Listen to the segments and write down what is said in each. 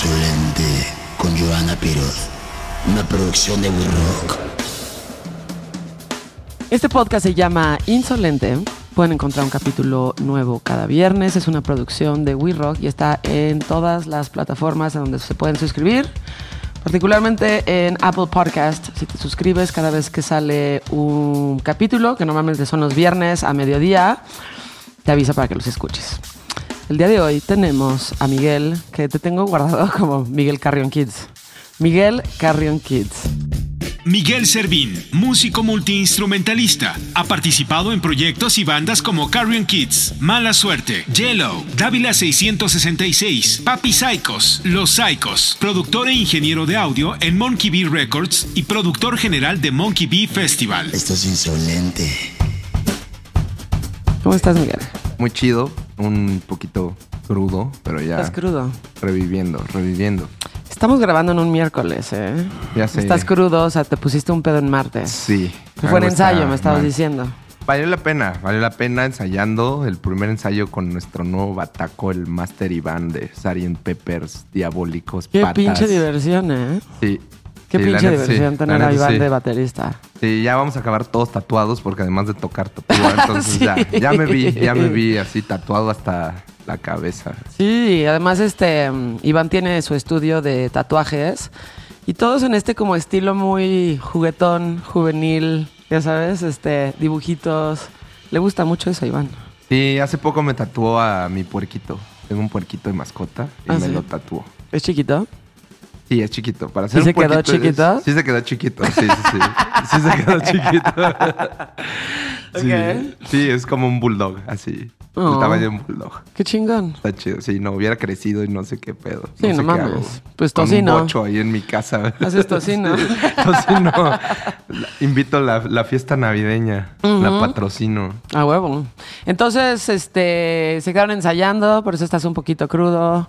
Insolente con Joana Piroz. Una producción de We Rock. Este podcast se llama Insolente. Pueden encontrar un capítulo nuevo cada viernes. Es una producción de We Rock y está en todas las plataformas en donde se pueden suscribir. Particularmente en Apple Podcast. Si te suscribes cada vez que sale un capítulo, que normalmente son los viernes a mediodía, te avisa para que los escuches. El día de hoy tenemos a Miguel, que te tengo guardado como Miguel Carrion Kids. Miguel Carrion Kids. Miguel Servín, músico multiinstrumentalista. Ha participado en proyectos y bandas como Carrion Kids, Mala Suerte, Yellow, Dávila 666, Papi Psychos, Los Psychos, productor e ingeniero de audio en Monkey Bee Records y productor general de Monkey Bee Festival. Esto es insolente. ¿Cómo estás, Miguel? Muy chido, un poquito crudo, pero ya Estás crudo. reviviendo, reviviendo. Estamos grabando en un miércoles, ¿eh? Ya sé. Estás crudo, o sea, te pusiste un pedo en martes. Sí. Fue está ensayo, me estabas mal. diciendo. Valió la pena, valió la pena ensayando el primer ensayo con nuestro nuevo bataco, el Master Iván de Sarient Peppers, Diabólicos, Qué Patas. pinche diversión, ¿eh? Sí. Qué Sí, pinche sí, diversión tener a Iván sí. de baterista. Sí, ya vamos a acabar todos tatuados porque además de tocar tatúa, entonces ya, ya me vi, ya me vi así tatuado hasta la cabeza. Sí, además este mm, Iván tiene su estudio de tatuajes y todos en este como estilo muy juguetón, juvenil, ya sabes, este dibujitos. Le gusta mucho eso a Iván. Sí, hace poco me tatuó a mi puerquito. Tengo un puerquito de mascota y ¿Ah, me lo tatuó. ¿Es chiquito? Sí, es chiquito. Para ¿Sí se quedó es- chiquito? Sí se quedó chiquito, sí, sí, sí. Sí se quedó chiquito. Sí, sí, es como un bulldog, así. Oh. El tamaño de un bulldog. Qué chingón. Está chido. Sí, no hubiera crecido y no sé qué pedo. Sí, no sé qué mames. hago. Pues Con tocino. Un bocho ahí en mi casa. Haces tocino. Sí, tocino. La- Invito a la, la fiesta navideña. La patrocino. A huevo. Entonces, este, se quedaron ensayando, por eso estás un poquito crudo.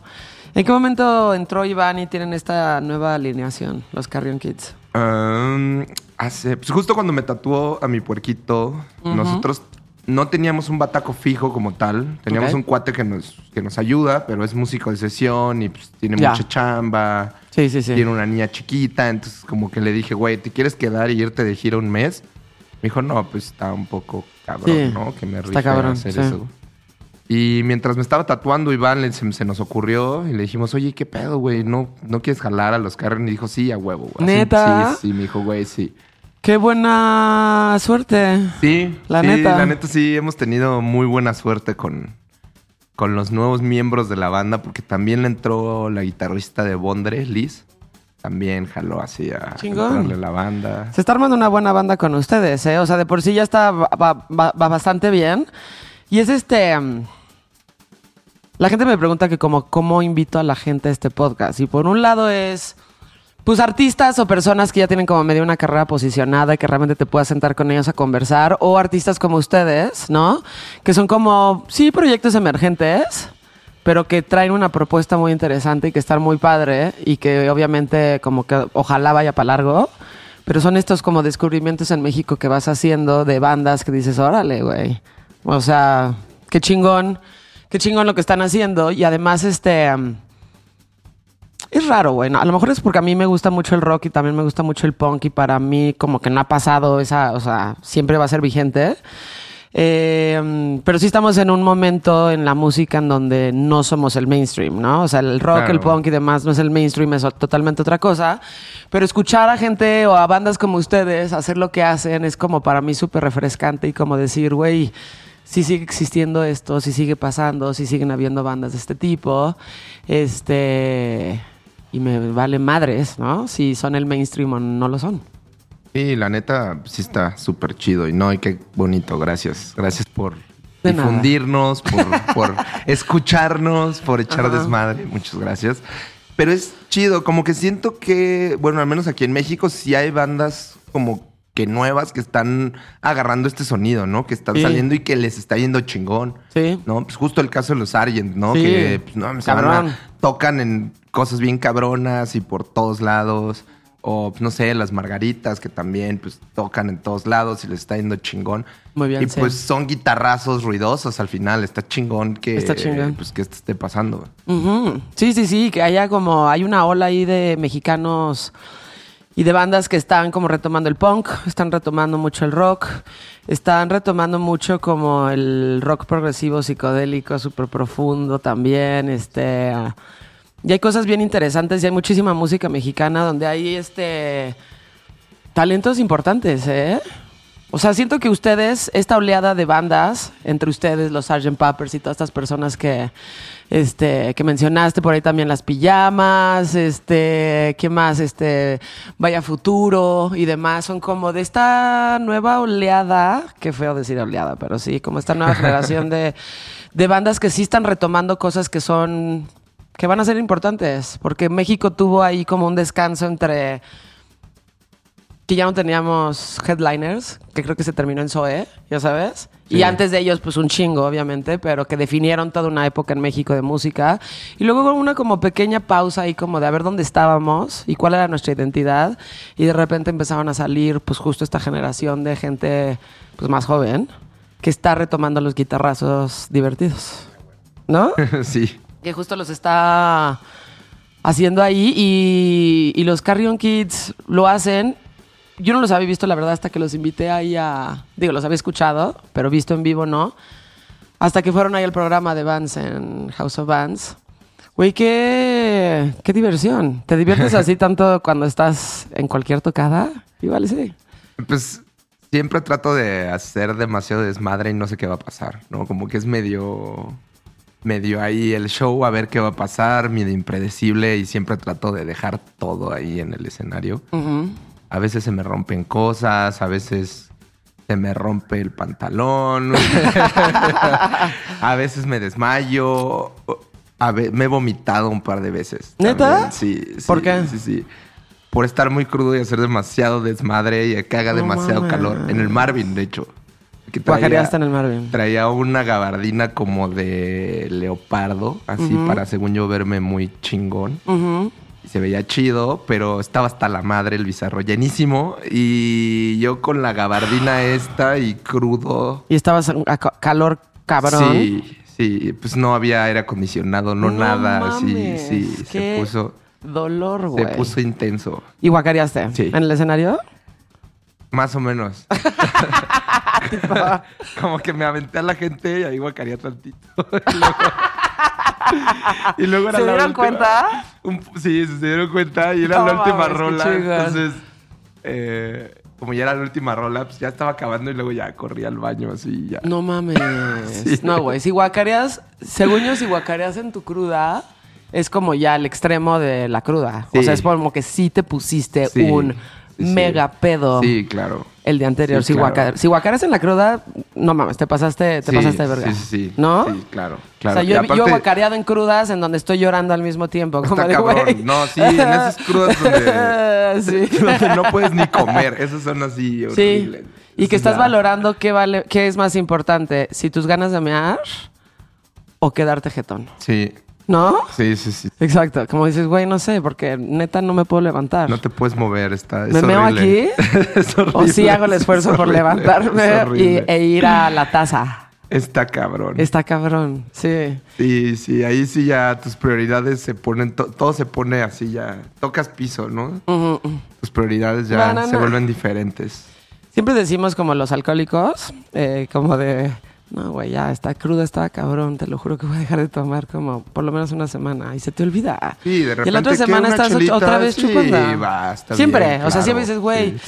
¿En qué momento entró Iván y tienen esta nueva alineación, los Carrion Kids? Um, hace, pues justo cuando me tatuó a mi puerquito, nosotros no teníamos un bataco fijo como tal. Teníamos un cuate que nos, que nos ayuda, pero es músico de sesión y pues tiene Ya. mucha chamba. Sí, sí, sí. Tiene una niña chiquita, entonces como que le dije, güey, ¿te quieres quedar y irte de gira un mes? Me dijo, no, pues está un poco cabrón, Sí, ¿no? Que me cabrón, hacer sí. eso. Y mientras me estaba tatuando, Iván se, se nos ocurrió y le dijimos, oye, ¿qué pedo, güey? ¿No, ¿No quieres jalar a los Karen? Y dijo, sí, a huevo, güey. ¿Neta? Sí, sí, me dijo, güey, sí. Qué buena suerte. Sí, La sí, neta. La neta sí, hemos tenido muy buena suerte con, con los nuevos miembros de la banda, porque también le entró la guitarrista de Bondre, Liz. También jaló así a entrarle la banda. Se está armando una buena banda con ustedes, ¿eh? O sea, de por sí ya está va, va- va- va bastante bien. Y es este... La gente me pregunta que como, cómo invito a la gente a este podcast. Y por un lado es... Pues artistas o personas que ya tienen como medio una carrera posicionada y que realmente te puedas sentar con ellos a conversar. O artistas como ustedes, ¿no? Que son como, sí, proyectos emergentes, pero que traen una propuesta muy interesante y que están muy padre y que obviamente como que ojalá vaya para largo. Pero son estos como descubrimientos en México que vas haciendo de bandas que dices, órale, güey. O sea, qué chingón, qué chingón lo que están haciendo. Y además, este... es raro, güey. A lo mejor es porque a mí me gusta mucho el rock y también me gusta mucho el punk y para mí como que no ha pasado esa, o sea, siempre va a ser vigente. Eh, mm, pero sí estamos en un momento en la música en donde no somos el mainstream, ¿no? O sea, el rock, Claro. el punk y demás no es el mainstream, es totalmente otra cosa. Pero escuchar a gente o a bandas como ustedes hacer lo que hacen es como para mí súper refrescante y como decir, güey, sí sigue existiendo esto, sí sigue pasando, sí siguen habiendo bandas de este tipo. Este. Y me vale madres, ¿no? Si son el mainstream o no lo son. Sí, la neta sí está súper chido. Y no, y qué bonito. Gracias. Gracias por De nada. difundirnos, por, por escucharnos, por echar Ajá. desmadre. Muchas gracias. Pero es chido, como que siento que, bueno, al menos aquí en México sí hay bandas como que nuevas que están agarrando este sonido, ¿no? Que están Sí. saliendo y que les está yendo chingón. Sí. ¿no? Pues justo el caso de los Argent, ¿no? Sí, Que pues, no, cabrón. tocan en cosas bien cabronas y por todos lados. O, no sé, las margaritas que también pues tocan en todos lados y les está yendo chingón. Muy bien, Y sí. pues son guitarrazos ruidosos al final. Está chingón que, Está chingón. Pues, que esto esté pasando. Sí, sí, sí, que haya como, hay una ola ahí de mexicanos y de bandas que están como retomando el punk, están retomando mucho el rock, están retomando mucho como el rock progresivo psicodélico, súper profundo también, este... Y hay cosas bien interesantes y hay muchísima música mexicana donde hay este talentos importantes, ¿eh? O sea, siento que ustedes, esta oleada de bandas, entre ustedes, los Sgt. Peppers y todas estas personas que, este, que mencionaste, por ahí también las pijamas, este, ¿qué más? Este, Vaya Futuro y demás, son como de esta nueva oleada, qué feo decir oleada, pero sí, como esta nueva generación de, de bandas que sí están retomando cosas que son, que van a ser importantes, porque México tuvo ahí como un descanso entre que ya no teníamos headliners, que creo que se terminó en Zoe, ya sabes. Y antes de ellos, pues un chingo, obviamente, pero que definieron toda una época en México de música. Y luego una como pequeña pausa ahí como de a ver dónde estábamos y cuál era nuestra identidad. Y de repente empezaron a salir, pues justo esta generación de gente pues más joven que está retomando los guitarrazos divertidos. ¿No? sí. que justo los está haciendo ahí y, y los Carrion Kids lo hacen. Yo no los había visto, la verdad, hasta que los invité ahí a... Digo, los había escuchado, pero visto en vivo no. Hasta que fueron ahí al programa de Bands en House of Bands. Güey, qué, qué diversión. ¿Te diviertes así tanto cuando estás en cualquier tocada? Igual sí. Pues siempre trato de hacer demasiado desmadre y no sé qué va a pasar, ¿no? Como que es medio. medio ahí el show, a ver qué va a pasar, medio impredecible y siempre trato de dejar todo ahí en el escenario. A veces se me rompen cosas, a veces se me rompe el pantalón, a veces me desmayo, a ve- me he vomitado un par de veces. ¿Neta? Sí, sí. ¿Por qué? Sí, sí. Por estar muy crudo y hacer demasiado desmadre y que haga No demasiado mames. calor. En el Marvin, de hecho. Que Guacareaste en el Marvin. Traía una gabardina como de leopardo, así para según yo verme muy chingón. Y se veía chido, pero estaba hasta la madre el bizarro llenísimo. Y yo con la gabardina esta y crudo. Y estabas a ca- calor cabrón. Sí, sí, pues no había aire acondicionado, no, nada. Sí, mames, sí, se qué puso, Dolor, se güey. puso intenso. ¿Y guacareaste? Sí. ¿En el escenario? Más o menos. Como que me aventé a la gente y ahí guacaría tantito. y luego, era ¿Se la dieron última- cuenta? un- sí, se dieron cuenta y era No la última mames, rola. Entonces, eh, como ya era la última rola, pues ya estaba acabando y luego ya corrí al baño así ya. No mames. Sí. No, güey. Si guacareas, según yo, si guacareas en tu cruda, es como ya el extremo de la cruda. O sea, es como que sí te pusiste Sí, un. Mega pedo Sí, claro. el día anterior. Sí, si, claro. guaca- si guacareas en la cruda, no mames, te pasaste, te pasaste de verga. Sí, sí, sí. ¿No? Sí, claro, claro. O sea, yo, yo he aparte- guacareado en crudas en donde estoy llorando al mismo tiempo. Como Está cabrón. No, sí, en esas crudas donde, no puedes ni comer. Esas son así Sí. horribles. Y que estás valorando qué vale, qué es más importante, si tus ganas de mear o quedarte jetón. Sí, ¿No? sí, sí, sí. Exacto. Como dices, güey, no sé, porque neta no me puedo levantar. No te puedes mover, está. es ¿Me meo es o sí hago el esfuerzo es por levantarme y- e ir a la taza. Está cabrón. Está cabrón. Sí. Sí, sí, ahí sí ya tus prioridades se ponen, to- todo se pone así ya. Tocas piso, ¿no? Tus prioridades ya No, no, se no. vuelven diferentes. Siempre decimos como los alcohólicos, eh, como de, no, güey, ya está cruda, está cabrón, te lo juro que voy a dejar de tomar como por lo menos una semana y se te olvida. Sí, de Y la otra repente, semana ¿Una estás chelita? otra vez Sí, chupando. siempre, bien, o sea, claro. siempre dices, güey, Sí.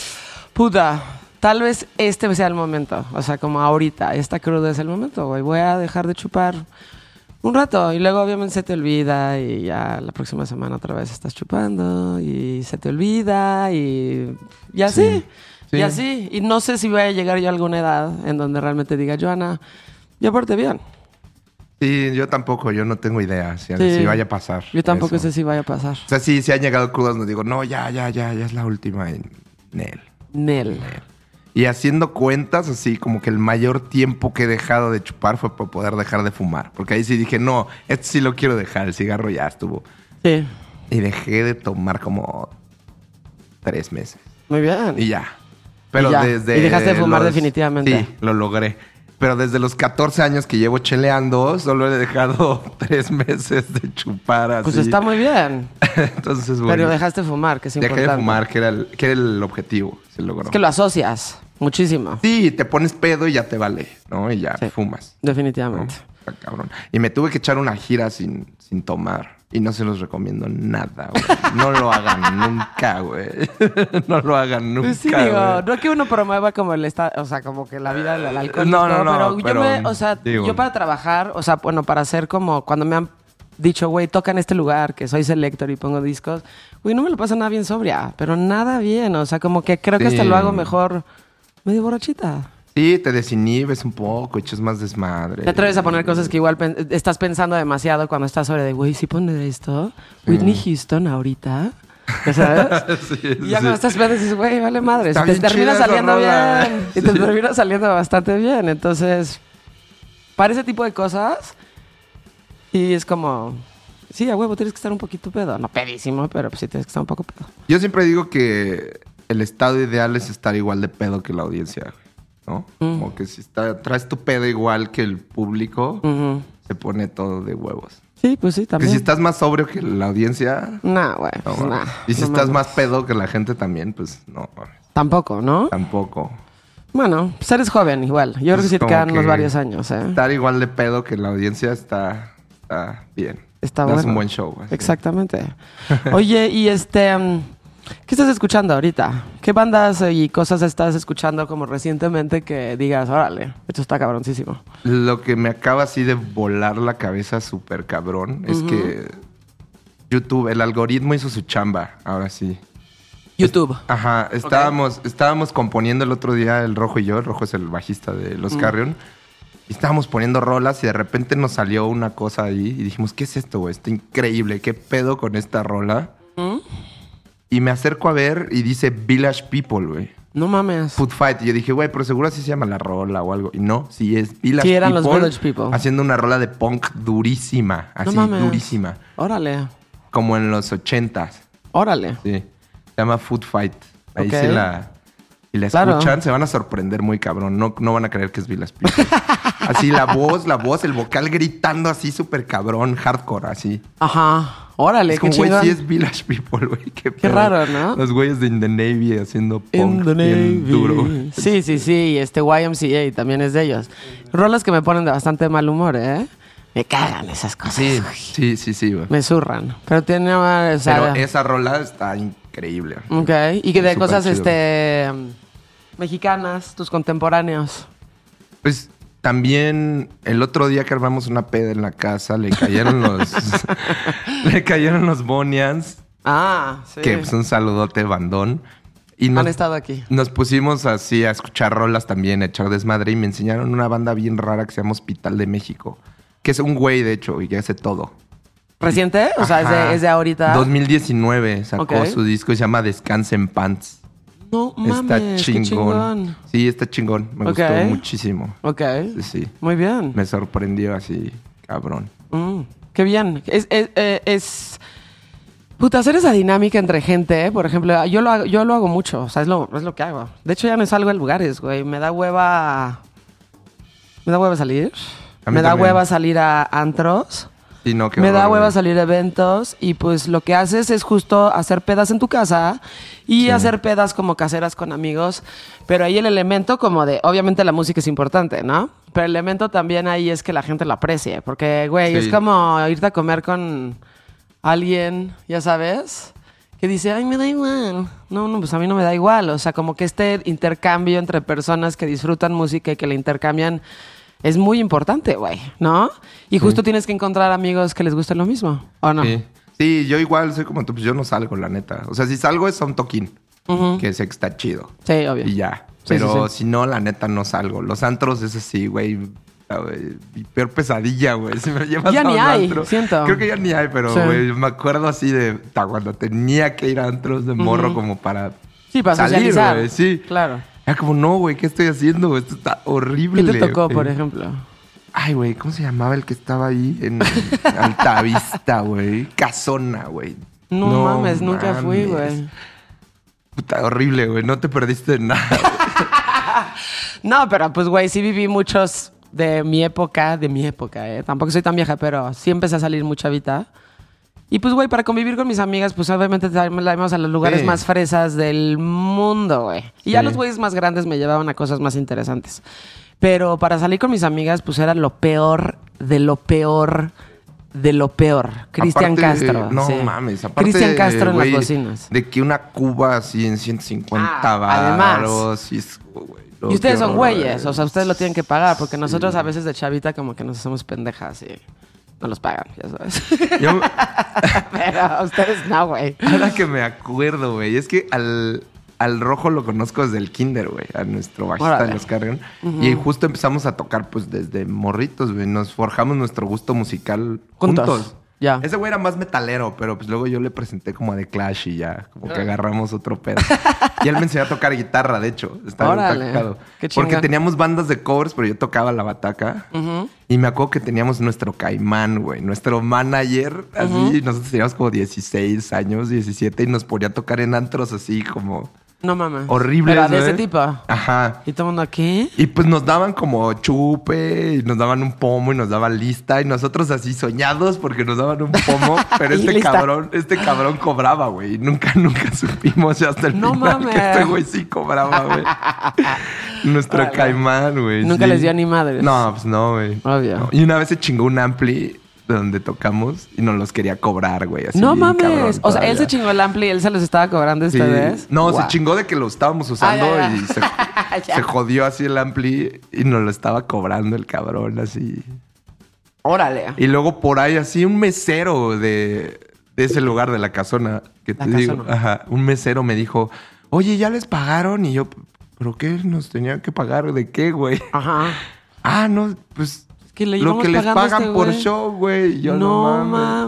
puta, tal vez este sea el momento. O sea, como ahorita, esta cruda es el momento, güey, voy a dejar de chupar un rato y luego obviamente se te olvida y ya la próxima semana otra vez estás chupando y se te olvida y, y así. Sí. Sí. Y así. Y no sé si voy a llegar yo a alguna edad en donde realmente diga, Joana, yo porté bien. Sí, yo tampoco, yo no tengo idea si, Sí. si vaya a pasar. Yo tampoco eso. sé si vaya a pasar. O sea, sí, si han llegado crudas, nos digo, no, ya, ya, ya, ya es la última en Nel. Nel. Y haciendo cuentas, así como que el mayor tiempo que he dejado de chupar fue para poder dejar de fumar. Porque ahí sí dije, no, esto sí lo quiero dejar, el cigarro ya estuvo. Sí. Y dejé de tomar como tres meses. Muy bien. Y ya. Pero Y ya. desde. Y dejaste de fumar los- definitivamente. Sí, lo logré. Pero desde los 14 años que llevo cheleando, solo he dejado tres meses de chupar así. Pues está muy bien. Entonces, bueno. Pero dejaste de fumar, que es Dejé importante. de fumar, que era, el, que era el objetivo. Se logró. Es que lo asocias muchísimo. Sí, te pones pedo y ya te vale, ¿no? Y ya Sí. fumas. ¿no? Definitivamente. Está cabrón. Y me tuve que echar una gira sin, sin tomar. Y no se los recomiendo nada, güey. No lo hagan nunca, güey. No lo hagan nunca. Pues sí, digo, no es que uno promueva como el estado, o sea, como que la vida del alcohol. No, no, no, Pero, yo pero, me, o sea, digo. yo para trabajar, o sea, bueno, para hacer como cuando me han dicho, güey, toca en este lugar, que soy selector y pongo discos, güey, no me lo pasa nada bien sobria, pero nada bien, o sea, como que creo que hasta lo hago mejor medio borrachita. Sí, te desinhibes un poco, echas más desmadre. Te atreves a poner cosas que igual pen- estás pensando demasiado cuando estás sobre de, güey, si poner esto, Whitney Houston ahorita, ¿ya ¿sabes? Sí, Y ya sí. cuando estás pedo dices, güey, vale madre. Te termina saliendo rola. bien. Y te Sí. termina saliendo bastante bien. Entonces, para ese tipo de cosas, y es como, sí, a huevo, tienes que estar un poquito pedo. No pedísimo, pero pues sí tienes que estar un poco pedo. Yo siempre digo que el estado ideal es estar igual de pedo que la audiencia, ¿no? Mm. Como que si está, traes tu pedo igual que el público, se pone todo de huevos. Sí, pues sí, Que también. si estás más sobrio que la audiencia, No, güey, no, pues, nah, Y si no estás más pedo que la gente también, pues no, Tampoco, ¿no? tampoco. Bueno, pues eres joven igual. Yo creo que Es sí te unos que varios años, ¿eh? Estar igual de pedo que la audiencia está, está bien. Está bueno. un buen show. así. Exactamente. Oye, y este, mm, ¿qué estás escuchando ahorita? ¿Qué bandas y cosas estás escuchando como recientemente que digas, órale, esto está cabroncísimo? Lo que me acaba así de volar la cabeza súper cabrón es que YouTube, el algoritmo hizo su chamba, ahora sí. YouTube. Ajá, estábamos, estábamos componiendo el otro día el Rojo y yo, el Rojo es el bajista de Los Carrion, y estábamos poniendo rolas y de repente nos salió una cosa ahí y dijimos, ¿qué es esto, güey? Está increíble, ¿qué pedo con esta rola? Y me acerco a ver y dice Village People, güey. No mames. Food Fight. Y yo dije, güey, pero seguro así se llama la rola o algo. Y no, sí es Village Sí, eran los Village People. Haciendo una rola de punk durísima. Así, mames. durísima. Órale, Como en los ochentas. órale. Sí. Se llama Food Fight. Ahí Ok. sí la... Y la Claro. escuchan, se van a sorprender muy cabrón. No, no van a creer que es Village People. así la voz, la voz, el vocal gritando así súper cabrón, hardcore, así. Ajá, órale, es qué como, güey, sí es Village People, güey. Qué, pedo. raro, ¿no? Los güeyes de In the Navy haciendo punk the bien duro. Sí, sí, sí. y Este YMCA también es de ellos. Rolas que me ponen de bastante mal humor, ¿eh? Me cagan esas cosas. Sí, sí, sí, sí, güey. Me zurran. Pero tiene una... o sea, Pero esa rola está increíble. Ok. Y que de cosas chido. este mexicanas, tus contemporáneos. Pues también el otro día que armamos una peda en la casa, le cayeron los. le cayeron los Bonians, Ah, sí. que pues un saludote bandón. Y nos, Han estado aquí. nos pusimos así a escuchar rolas también, a echar desmadre, y me enseñaron una banda bien rara que se llama Hospital de México. Que es un güey, de hecho, y que hace todo. ¿Reciente? O sea, es de, es ahorita. 2019 sacó su disco, se llama Descanse en Pants. No está mames, qué chingón. chingón. Sí, está chingón. Me gustó muchísimo. Ok. Sí, sí. Muy bien. Me sorprendió así, cabrón. Mm, qué bien. Es, es, eh, es- Puta, hacer esa dinámica entre gente, ¿eh? por ejemplo, yo lo hago, yo lo hago mucho, o sea, es lo, es lo que hago. De hecho, ya no salgo a lugares, güey. Me da hueva. Me da hueva salir. Me da también. hueva salir a antros. Sí, no, me da hueva salir a eventos y pues lo que haces es justo hacer pedas en tu casa y hacer pedas como caseras con amigos, pero ahí el elemento como de, obviamente la música es importante, ¿no? Pero el elemento también ahí es que la gente lo aprecie, porque, güey, Sí. es como irte a comer con alguien, ya sabes, que dice, ay, me da igual. No, no, pues a mí no me da igual. O sea, como que este intercambio entre personas que disfrutan música y que la intercambian es muy importante, güey, ¿no? Y justo tienes que encontrar amigos que les guste lo mismo, ¿o no? Sí. Sí, yo igual soy como tú, pues yo no salgo, la neta. O sea, si salgo es a un toquín, que sé que está chido. Sí, obvio. Y ya. Pero sí, si no, la neta no salgo. Los antros es así, güey. Mi peor pesadilla, güey. Si me llevas Ya a ni un hay, antro. siento. Creo que ya ni hay, pero, güey, me acuerdo así de ta, cuando tenía que ir a antros de morro como para Sí, para salir, socializar. Sí. Claro. Era como, no, güey, ¿qué estoy haciendo? Esto está horrible. ¿Qué te tocó, güey". por ejemplo? Ay, güey, ¿cómo se llamaba el que estaba ahí en Altavista, güey? Casona, güey. No, mames, nunca fui, mames. güey. Puta, horrible, güey. No te perdiste de nada. No, pero pues, güey, sí viví muchos de mi época, de mi época, ¿eh? Tampoco soy tan vieja, pero sí empecé a salir mucha vida. Y pues, güey, para convivir con mis amigas, pues obviamente la íbamos a los lugares Sí. más fresas del mundo, güey. Y ya los güeyes más grandes me llevaban a cosas más interesantes. Pero para salir con mis amigas, pues era lo peor de lo peor de lo peor. Cristian Castro. No sí. mames. Aparte, Cristian Castro en las bocinas. De que una cuba así en 150 Ah, además. varos. Y, es- no, Y ustedes son güeyes, güey. o sea, ustedes lo tienen que pagar, porque nosotros a veces de chavita como que nos hacemos pendejas y no los pagan, ya sabes. Yo- Pero ustedes no, güey. ahora que me acuerdo, güey. Es que al, al rojo lo conozco desde el kinder, güey. A nuestro bajista los cargan. Y justo empezamos a tocar, pues, desde morritos, güey. Nos forjamos nuestro gusto musical Juntos. juntos. Ya. Ese güey era más metalero, pero pues luego yo le presenté como a The Clash y ya, como que agarramos otro pedo. y él me enseñó a tocar guitarra, de hecho. Estaba Órale. Qué Porque teníamos bandas de covers, pero yo tocaba la bataca. Y me acuerdo que teníamos nuestro caimán, güey. Nuestro manager, así, nosotros teníamos como 16 años, 17, y nos ponía a tocar en antros así como No mames. horribles, Pero de ese tipo. Ajá. Y todo el mundo aquí. Y pues nos daban como chupe, y nos daban un pomo y nos daban lista, y nosotros así soñados porque nos daban un pomo, pero este lista. cabrón, este cabrón cobraba, güey. Nunca, nunca supimos hasta el No final mames. que este güey sí cobraba, güey. Nuestro caimán, güey. Nunca sí. les dio ni madres. No, pues no, güey. Obvio. No. Y una vez se chingó un ampli de donde tocamos y nos los quería cobrar, güey. así no mames. cabrón o sea, él se chingó el ampli y él se los estaba cobrando a Sí. ustedes. No, se chingó de que lo estábamos usando Ah, ya, ya. y se, jodió así el ampli y nos lo estaba cobrando el cabrón así. Órale. Y luego por ahí así un mesero de, de ese lugar de la casona que La te digo, casona. ajá, un mesero me dijo, oye, ¿ya les pagaron? Y yo, ¿pero qué nos tenían que pagar? ¿De qué, güey? Ajá. Ah, no, pues Es que le lo que les pagan este por show, güey. Y Yo no no, mames.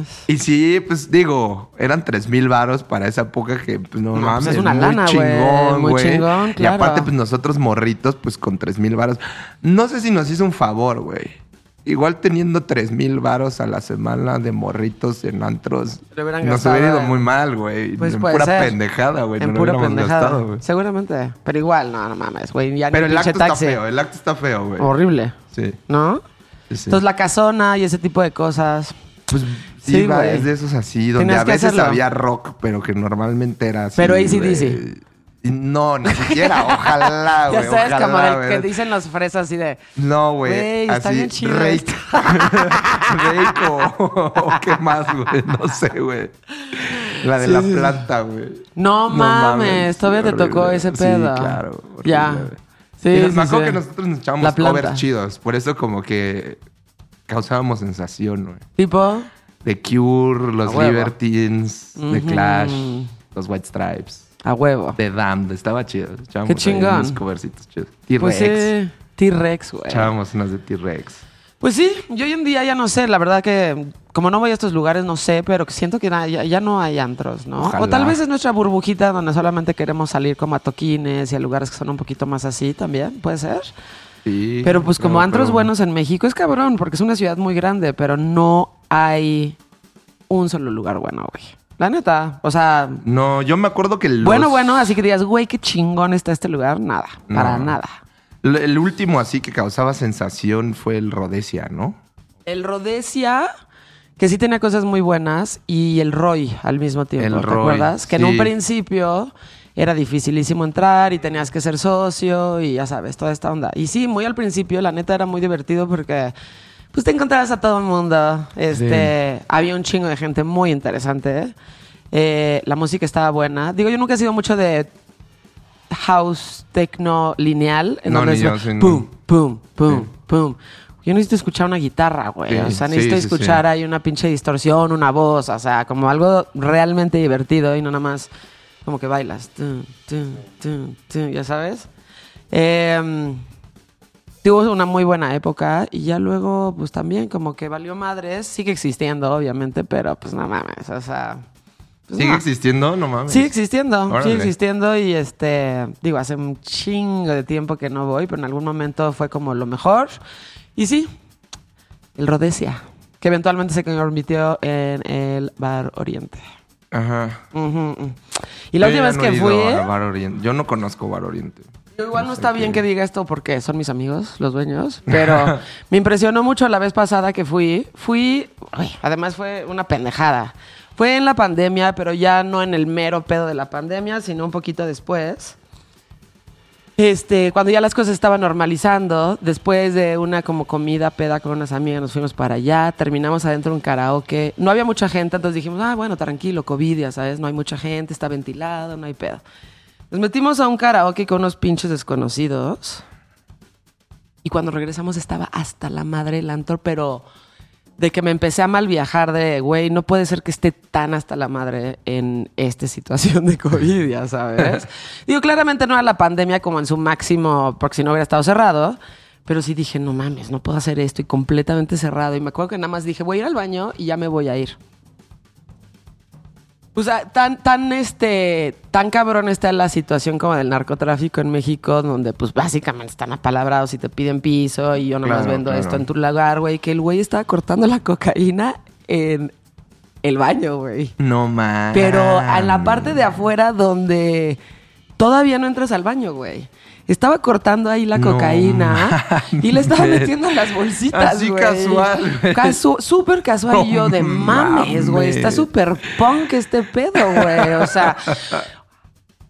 mames. Y sí, pues digo, eran tres mil varos para esa época que, pues no, No, pues, mames. es una muy lana, güey, chingón, muy güey. chingón, Y claro. aparte, pues nosotros morritos, pues con tres mil varos. No sé si nos hizo un favor, güey. Igual teniendo tres mil varos a la semana de morritos en antros, nos hubiera ido muy mal, güey. Pues en puede pura ser. pendejada, güey. En no lo pura hubiéramos pendejada. gastado, güey. Seguramente. Pero igual, no, no mames, güey. Pero el acto está feo, el acto está feo, güey. Horrible. Sí, ¿No? sí, sí. Entonces la casona y ese tipo de cosas. Pues Sí, sí, va, es de esos así, donde a veces había rock, pero que normalmente era así. Pero AC/DC. güey. Y No, ni siquiera, ojalá, güey. ya sabes, ojalá, como el que dicen los fresas así de. No, güey. Está bien chido Rake. esto. Rake o, o qué más, güey. No sé, güey. La de Sí, la sí, sí. planta, güey. No, mames, sí, todavía te tocó ese Sí, pedo. claro. horrible, Ya. Sí, Y nos- sí, me acuerdo sí. que nosotros nos La echábamos planta. covers chidos. Por eso como que causábamos sensación, güey. Tipo. The Cure, los A huevo. Libertines, The Ujú. Clash, los White Stripes, A huevo. The Damned. Estaba chido. Echábamos ahí chingón. unos covercitos chidos. T-Rex. Pues sí. T-Rex, güey. Echábamos unas de T-Rex. Pues sí, yo hoy en día ya no sé, la verdad que como no voy a estos lugares no sé, pero que siento que ya, ya no hay antros, ¿no? Ojalá. O tal vez es nuestra burbujita donde solamente queremos salir como a toquines y a lugares que son un poquito más así también, puede ser. Sí. Pero pues como no, antros pero- buenos en México es cabrón, porque es una ciudad muy grande, pero no hay un solo lugar bueno, güey. La neta, o sea, No, yo me acuerdo que los... bueno, bueno, así que digas, güey, qué chingón está este lugar, nada, para nada. El último así que causaba sensación fue el Rhodesia, ¿no? El Rhodesia, que sí tenía cosas muy buenas, y el Roy al mismo tiempo. El ¿Te Roy, acuerdas? Que en un principio era dificilísimo entrar y tenías que ser socio y ya sabes, toda esta onda. Y sí, muy al principio, la neta era muy divertido porque pues te encontrabas a todo el mundo. Este, había un chingo de gente muy interesante. Eh, la música estaba buena. Digo, yo nunca he sido mucho de house techno lineal. En No, donde es yo, sí, no. pum, pum, pum, Sí. pum. Yo necesito escuchar una guitarra, güey. Sí, o sea, necesito escuchar ahí una pinche distorsión, una voz, o sea, como algo realmente divertido y no nada más como que bailas. Ya sabes. Eh, tuvo una muy buena época y ya luego, pues también como que valió madres. Sigue existiendo, obviamente, pero pues no mames, o sea... ¿Sigue no. existiendo? No mames. Sigue existiendo, Órale. sigue existiendo y este, digo, hace un chingo de tiempo que no voy, pero en algún momento fue como lo mejor. Y sí, el Rhodesia, que eventualmente se convirtió en el Bar Oriente. Ajá. Y la Yo última vez no que fui... Bar Oriente. Yo no conozco Bar Oriente. Yo igual no está bien que diga esto porque son mis amigos, los dueños, pero me impresionó mucho la vez pasada que fui. Fui, ay, además fue una pendejada. Fue en la pandemia, pero ya no en el mero pedo de la pandemia, sino un poquito después. Este, cuando ya las cosas estaban normalizando, después de una como comida peda con unas amigas, nos fuimos para allá, terminamos adentro de un karaoke. No había mucha gente, entonces dijimos, ah, bueno, tranquilo, COVID, ya sabes, no hay mucha gente, está ventilado, no hay pedo. Nos metimos a un karaoke con unos pinches desconocidos. Y cuando regresamos estaba hasta la madre el antro, pero de que me empecé a mal viajar de, güey, no puede ser que esté tan hasta la madre en esta situación de COVID, ya sabes. Digo, claramente no era la pandemia como en su máximo, porque si no hubiera estado cerrado. Pero sí dije, no mames, no puedo hacer esto y completamente cerrado. Y me acuerdo que nada más dije, voy a ir al baño y ya me voy a ir. O sea, tan, tan, este, tan cabrón está la situación como del narcotráfico en México, donde pues básicamente están apalabrados y te piden piso y yo nomás Claro, vendo claro. esto en tu lugar, güey, que el güey estaba cortando la cocaína en el baño, güey. No mames. Pero en la parte de afuera donde todavía no entras al baño, güey. Estaba cortando ahí la No cocaína y le estaba metiendo en las bolsitas, Así güey. casual. Casu- súper casual. y yo de mames, güey. Está súper punk este pedo, güey. O sea,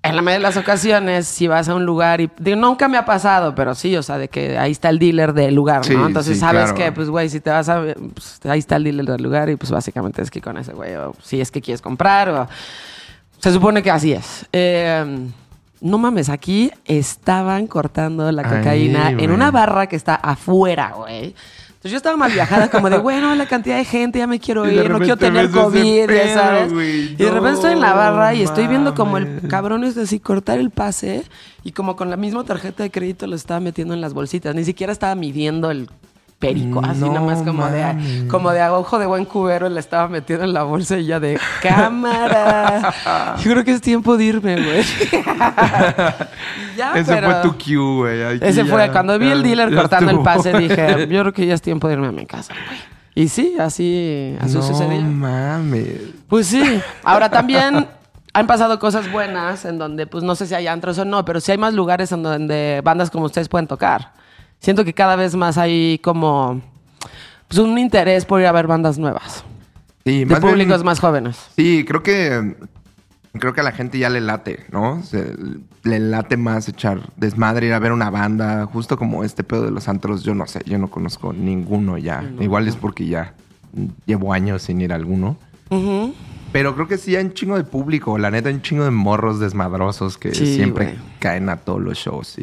en la mayoría de las ocasiones, si vas a un lugar y... Digo, nunca me ha pasado, pero sí, o sea, de que ahí está el dealer del lugar, Sí, ¿no? Entonces sí, sabes claro. que, pues, güey, si te vas a... pues, ahí está el dealer del lugar y, pues, básicamente es que con ese güey, o si es que quieres comprar, o... Se supone que así es. Eh, no mames, aquí estaban cortando la Ay, cocaína en una barra que está afuera, güey. Entonces yo estaba mal viajada, como de, bueno, la cantidad de gente, ya me quiero ir, no quiero tener COVID, ya sabes. Y de repente estoy en la barra y estoy viendo como el mames. cabrón es así, cortar el pase y como con la misma tarjeta de crédito lo estaba metiendo en las bolsitas. Ni siquiera estaba midiendo el perico, así No nada más como de, como de a ojo de buen cubero le estaba metiendo en la bolsa y ya de cámara. Yo creo que es tiempo de irme, güey. Ya, Ese pero- fue tu cue, güey. Ese ya- fue cuando vi el dealer ya cortando el pase, dije, yo creo que ya es tiempo de irme a mi casa, güey. Y sí, así, así no sucedió. mames. Pues sí. Ahora también han pasado cosas buenas en donde, pues no sé si hay antros o no, pero sí hay más lugares en donde bandas como ustedes pueden tocar. Siento que cada vez más hay como pues, un interés por ir a ver bandas nuevas. Sí, De más bien- públicos más jóvenes. Sí, creo que creo que a la gente ya le late, ¿no? Se- le late más echar desmadre, ir a ver una banda, justo como este pedo de los antros, yo no sé, yo no conozco ninguno ya. Igual es porque ya llevo años sin ir a alguno. Ujú. Pero creo que sí hay un chingo de público, la neta hay un chingo de morros desmadrosos que Sí, siempre caen a todos los shows.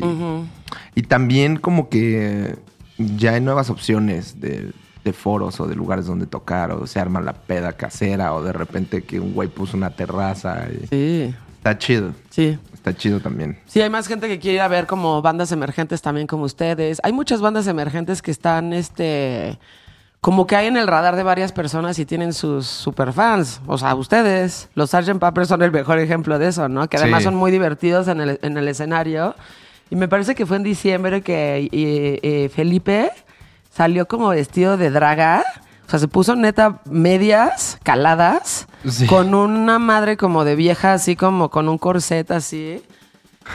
Y, también como que ya hay nuevas opciones de, de foros o de lugares donde tocar, o se arma la peda casera, o de repente que un güey puso una terraza. y- Sí, Está chido, sí. está chido también. Sí, hay más gente que quiere ir a ver como bandas emergentes también como ustedes. Hay muchas bandas emergentes que están, este, como que hay en el radar de varias personas y tienen sus superfans. O sea, ustedes, los Sgt. Pepper son el mejor ejemplo de eso, ¿no? Que además Sí. son muy divertidos en el, en el escenario. Y me parece que fue en diciembre que Felipe salió como vestido de draga. O sea, se puso neta medias caladas Sí. con una madre como de vieja, así como con un corset así.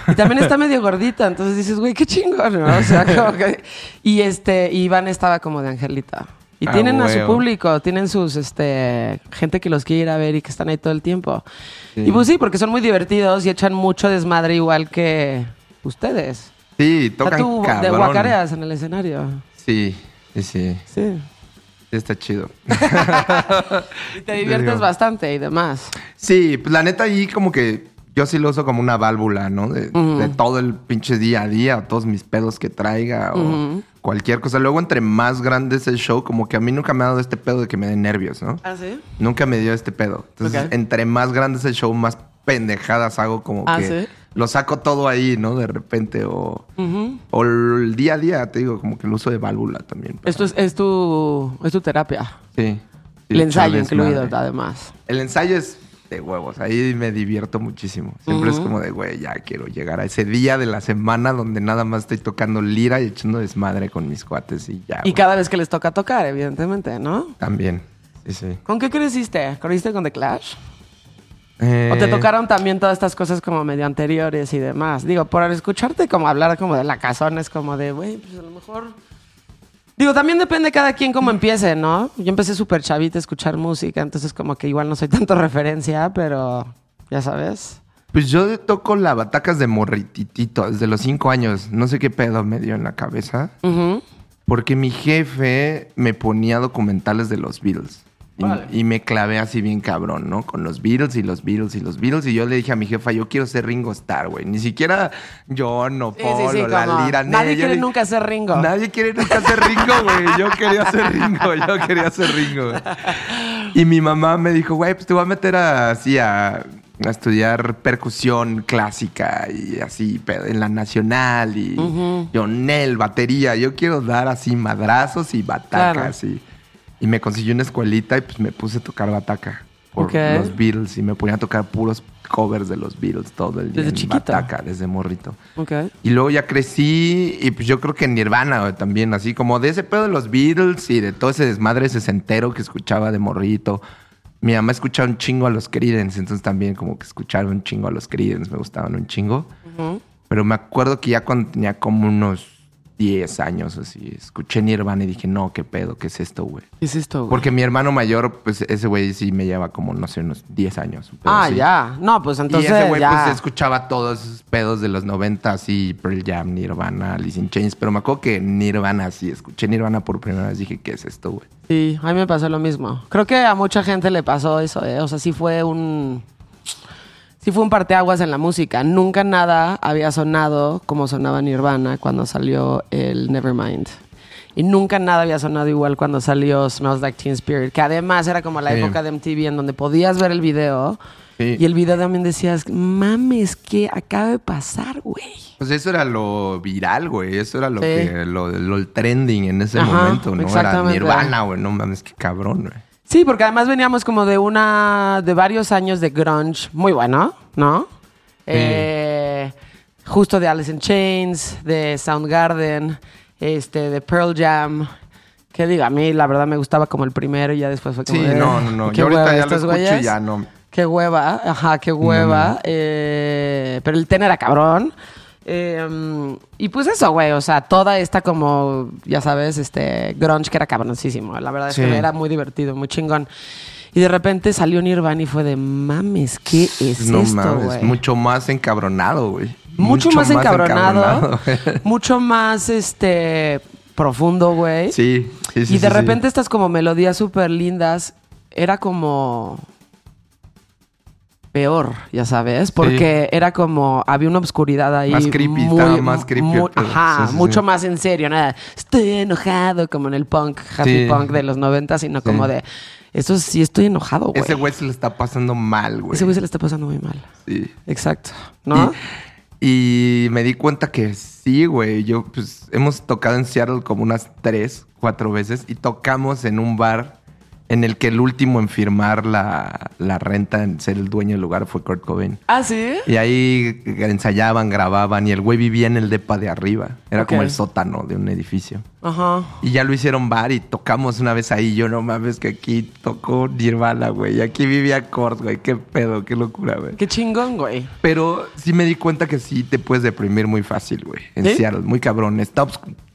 Y también está medio gordita, entonces dices, güey, qué chingón, ¿no? O sea, como que... Y este, Iván estaba como de Angelita. Y Ah, tienen a su público, tienen sus, este, gente que los quiere ir a ver y que están ahí todo el tiempo. Sí. Y pues sí, porque son muy divertidos y echan mucho desmadre igual que ustedes. Sí, O sea, tocan tú de guacareas en el escenario. Sí, sí, sí, Sí. está chido. Y te diviertes bastante y demás. Sí, pues la neta ahí como que yo sí lo uso como una válvula, ¿no? De, todo el pinche día a día, o todos mis pedos que traiga o cualquier cosa. Luego, entre más grande es el show, como que a mí nunca me ha dado este pedo de que me den nervios, ¿no? ¿Ah, sí? Nunca me dio este pedo. Entonces, entre más grande es el show, más pendejadas hago como Ah, que ¿sí? lo saco todo ahí, ¿no? De repente o... O el día a día, te digo, como que lo uso de válvula también. Esto es, es, tu, es tu terapia. Sí. Sí, el ensayo incluido, además. El ensayo es de huevos. Ahí me divierto muchísimo. Siempre es como de, güey, ya quiero llegar a ese día de la semana donde nada más estoy tocando lira y echando desmadre con mis cuates y ya. Y güey. cada vez que les toca tocar, evidentemente, ¿no? También. Sí, sí. ¿Con qué creciste? ¿Creciste con The Clash? Eh, ¿O te tocaron también todas estas cosas como medio anteriores y demás? Digo, por escucharte como hablar como de la casona es como de, güey, pues a lo mejor... Digo, también depende cada quien cómo empiece, ¿no? Yo empecé súper chavita a escuchar música, entonces como que igual no soy tanto referencia, pero ya sabes. Pues yo toco la batacas de morrititito desde los cinco años. No sé qué pedo me dio en la cabeza. Porque mi jefe me ponía documentales de los Beatles. Y, me clavé así bien cabrón, ¿no? Con los Beatles y los Beatles y los Beatles. Y yo le dije a mi jefa, yo quiero ser Ringo Starr, güey. Ni siquiera John o Paul sí, sí, o la Lira. nadie quiere le- nunca ser Ringo. Nadie quiere nunca ser Ringo, güey. Yo quería ser Ringo, yo quería ser Ringo. güey. Y mi mamá me dijo, güey, pues te voy a meter a- así a, a estudiar percusión clásica y así en la nacional y Nel, batería. Yo quiero dar así madrazos y batacas. Y, y me consiguió una escuelita y pues me puse a tocar bataca por los Beatles y me ponía a tocar puros covers de los Beatles todo el día. Desde en chiquito. Bataca, desde morrito. Y luego ya crecí y pues yo creo que Nirvana güey, también, así como de ese pedo de los Beatles y de todo ese desmadre sesentero que escuchaba de morrito. Mi mamá escuchaba un chingo a los Creedence, entonces también como que escuchaba un chingo a los Creedence, me gustaban un chingo. Pero me acuerdo que ya cuando tenía como unos 10 años así, escuché Nirvana y dije, no, qué pedo, ¿qué es esto, güey? ¿Qué es esto, güey? Porque mi hermano mayor, pues ese güey sí me lleva como, no sé, unos 10 años. Ah, ya. No, pues entonces y ese güey ya. pues escuchaba todos esos pedos de los 90, así Pearl Jam, Nirvana, Alice in Chains, pero me acuerdo que Nirvana, sí, escuché Nirvana por primera vez, dije, ¿qué es esto, güey? Sí, a mí me pasó lo mismo. Creo que a mucha gente le pasó eso, ¿eh? O sea, sí fue un... Sí fue un parteaguas en la música. Nunca nada había sonado como sonaba Nirvana cuando salió el Nevermind. Y nunca nada había sonado igual cuando salió Smells Like Teen Spirit, que además era como la Sí. época de MTV en donde podías ver el video Sí. y el video también decías, mames, ¿qué acaba de pasar, güey? Pues eso era lo viral, güey, eso era lo Sí. que, lo, lo el trending en ese Ajá, momento, ¿no? Era. Nirvana, güey, no mames, qué cabrón, güey. Sí, porque además veníamos como de una, de varios años de grunge muy bueno, ¿no? Eh, justo de Alice in Chains, de Soundgarden, este, de Pearl Jam. Que digo, a mí la verdad me gustaba como el primero y ya después fue como Sí, de, no, no, no, yo ahorita hueva ya lo escucho y ya no. Qué hueva, ajá, qué hueva. Eh, pero el ten era cabrón. Eh, y pues eso, güey, o sea, toda esta como, ya sabes, este grunge que era cabroncísimo. La verdad es que era muy divertido, muy chingón. Y de repente salió Nirvana y fue de mames, ¿qué es no esto, mames, güey? mucho más encabronado, güey. Mucho, más encabronado, encabronado, güey. mucho más este profundo, güey. sí, sí, sí. y de sí, repente sí. estas como melodías súper lindas, era como peor, ya sabes, porque era como, había una obscuridad ahí. Más creepy, muy, estaba más creepy muy- ajá, Sí, sí, mucho más en serio, nada, estoy enojado como en el punk, happy punk de los 90, sino como de, esto sí estoy enojado, güey. Ese güey se le está pasando mal, güey. Ese güey se le está pasando muy mal. Sí. Exacto, ¿no? Y, y me di cuenta que sí, güey. Yo, pues, hemos tocado en Seattle como unas tres, cuatro veces y tocamos en un bar en el que el último en firmar la, la renta, en ser el dueño del lugar, fue Kurt Cobain. Ah, sí. Y ahí ensayaban, grababan y el güey vivía en el depa de arriba. Era como el sótano de un edificio. Ajá. Y ya lo hicieron bar y tocamos una vez ahí. Yo no mames que aquí tocó Nirvana, güey. Y aquí vivía Kurt, güey. Qué pedo, qué locura, güey. Qué chingón, güey. Pero sí me di cuenta que sí te puedes deprimir muy fácil, güey. En ¿Sí? Seattle, muy cabrón. Está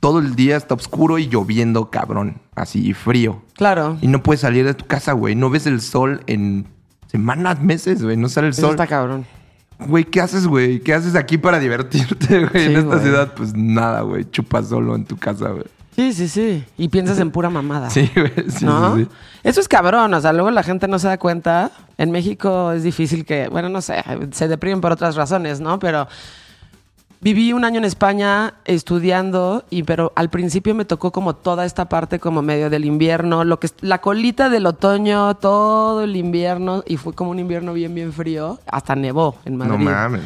todo el día está oscuro y lloviendo, cabrón. Así, y frío. Claro. Y no puedes salir de tu casa, güey. No ves el sol en semanas, meses, güey. No sale el Eso sol. está cabrón. Güey, ¿qué haces, güey? ¿Qué haces aquí para divertirte, güey? Sí, en esta güey. ciudad, pues nada, güey. Chupas solo en tu casa, güey. Sí, sí, sí. Y piensas en pura mamada. Sí, güey. Sí, ¿No? sí, sí. Eso es cabrón, o sea, luego la gente no se da cuenta. En México es difícil que, bueno, no sé, se deprimen por otras razones, ¿no? Pero viví un año en España estudiando, y pero al principio me tocó como toda esta parte como medio del invierno, lo que la colita del otoño, todo el invierno, y fue como un invierno bien, bien frío, hasta nevó en Madrid. No mames.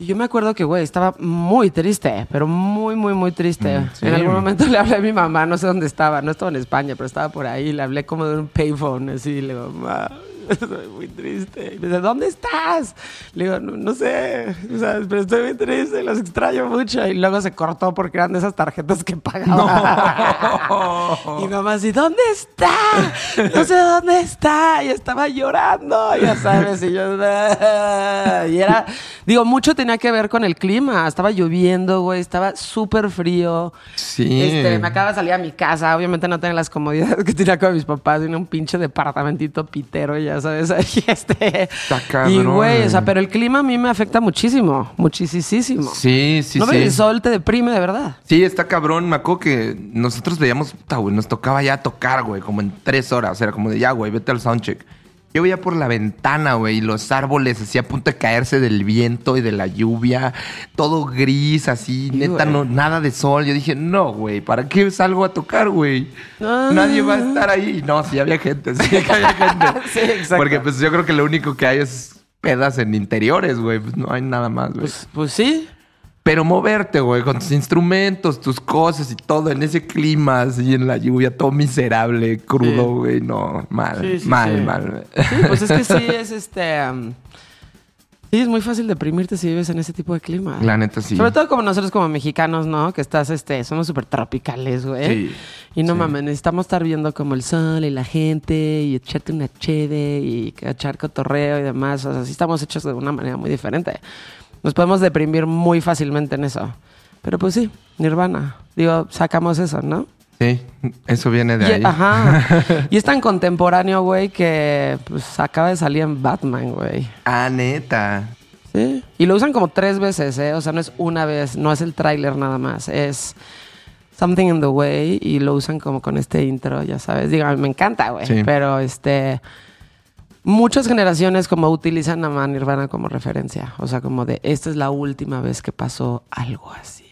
Y yo me acuerdo que, güey, estaba muy triste, pero muy, muy, muy triste. Mm, sí. En algún momento le hablé a mi mamá, no sé dónde estaba, no estaba en España, pero estaba por ahí, le hablé como de un payphone, así, y le digo, "Ma, Estoy muy triste. Y me dice, ¿dónde estás? Le digo, no, no sé, o sea, pero estoy muy triste, los extraño mucho. Y luego se cortó porque eran de esas tarjetas que pagaba. y mamá así, ¿dónde está? No sé dónde está. Y estaba llorando, ya sabes. Y yo, y era, digo, mucho tenía que ver con el clima. Estaba lloviendo, güey, estaba súper frío. Sí. Este, me acaba de salir a mi casa. Obviamente no tengo las comodidades que tenía con mis papás. Vine un pinche departamentito pitero, ya sabes. Y, este, cabrón. y güey, o sea, pero el clima a mí me afecta muchísimo. Muchísimo. Sí, sí, no sí. el sol te deprime de verdad. Sí, está cabrón. Me acuerdo que nosotros veíamos, puta, güey, nos tocaba ya tocar, güey, como en tres horas. Era como de ya, güey, vete al soundcheck. Yo veía por la ventana, güey, y los árboles así a punto de caerse del viento y de la lluvia, todo gris, así, Sí, neta, güey. no, nada de sol. Yo dije, no, güey, ¿para qué salgo a tocar, güey? Ah. Nadie va a estar ahí. No, sí había gente, sí que había gente. Sí, exacto. Porque pues yo creo que lo único que hay es pedas en interiores, güey. Pues no hay nada más, güey. Pues, pues sí. Pero moverte, güey, con tus instrumentos, tus cosas y todo en ese clima, así en la lluvia, todo miserable, crudo, Sí. güey. No, mal, Sí, sí, mal, mal. Sí, pues es que sí es este. um, sí, es muy fácil deprimirte si vives en ese tipo de clima. La neta, sí. Sobre todo como nosotros como mexicanos, ¿no? Que estás, este, somos súper tropicales, güey. Sí, Y no mames, necesitamos estar viendo como el sol y la gente y echarte una cheve y echar cotorreo y demás. O sea, sí estamos hechos de una manera muy diferente. Nos podemos deprimir muy fácilmente en eso. Pero pues sí, Nirvana. Digo, sacamos eso, ¿no? Sí, eso viene de Y- ahí. Ajá. y es tan contemporáneo, güey, que pues acaba de salir en Batman, güey. Ah, neta. Sí. Y lo usan como tres veces, ¿eh? O sea, no es una vez, no es el tráiler nada más. Es Something in the Way y lo usan como con este intro, ya sabes. Digo, me encanta, güey. Sí. Pero este. Muchas generaciones como utilizan a Nirvana como referencia. O sea, como de esta es la última vez que pasó algo así.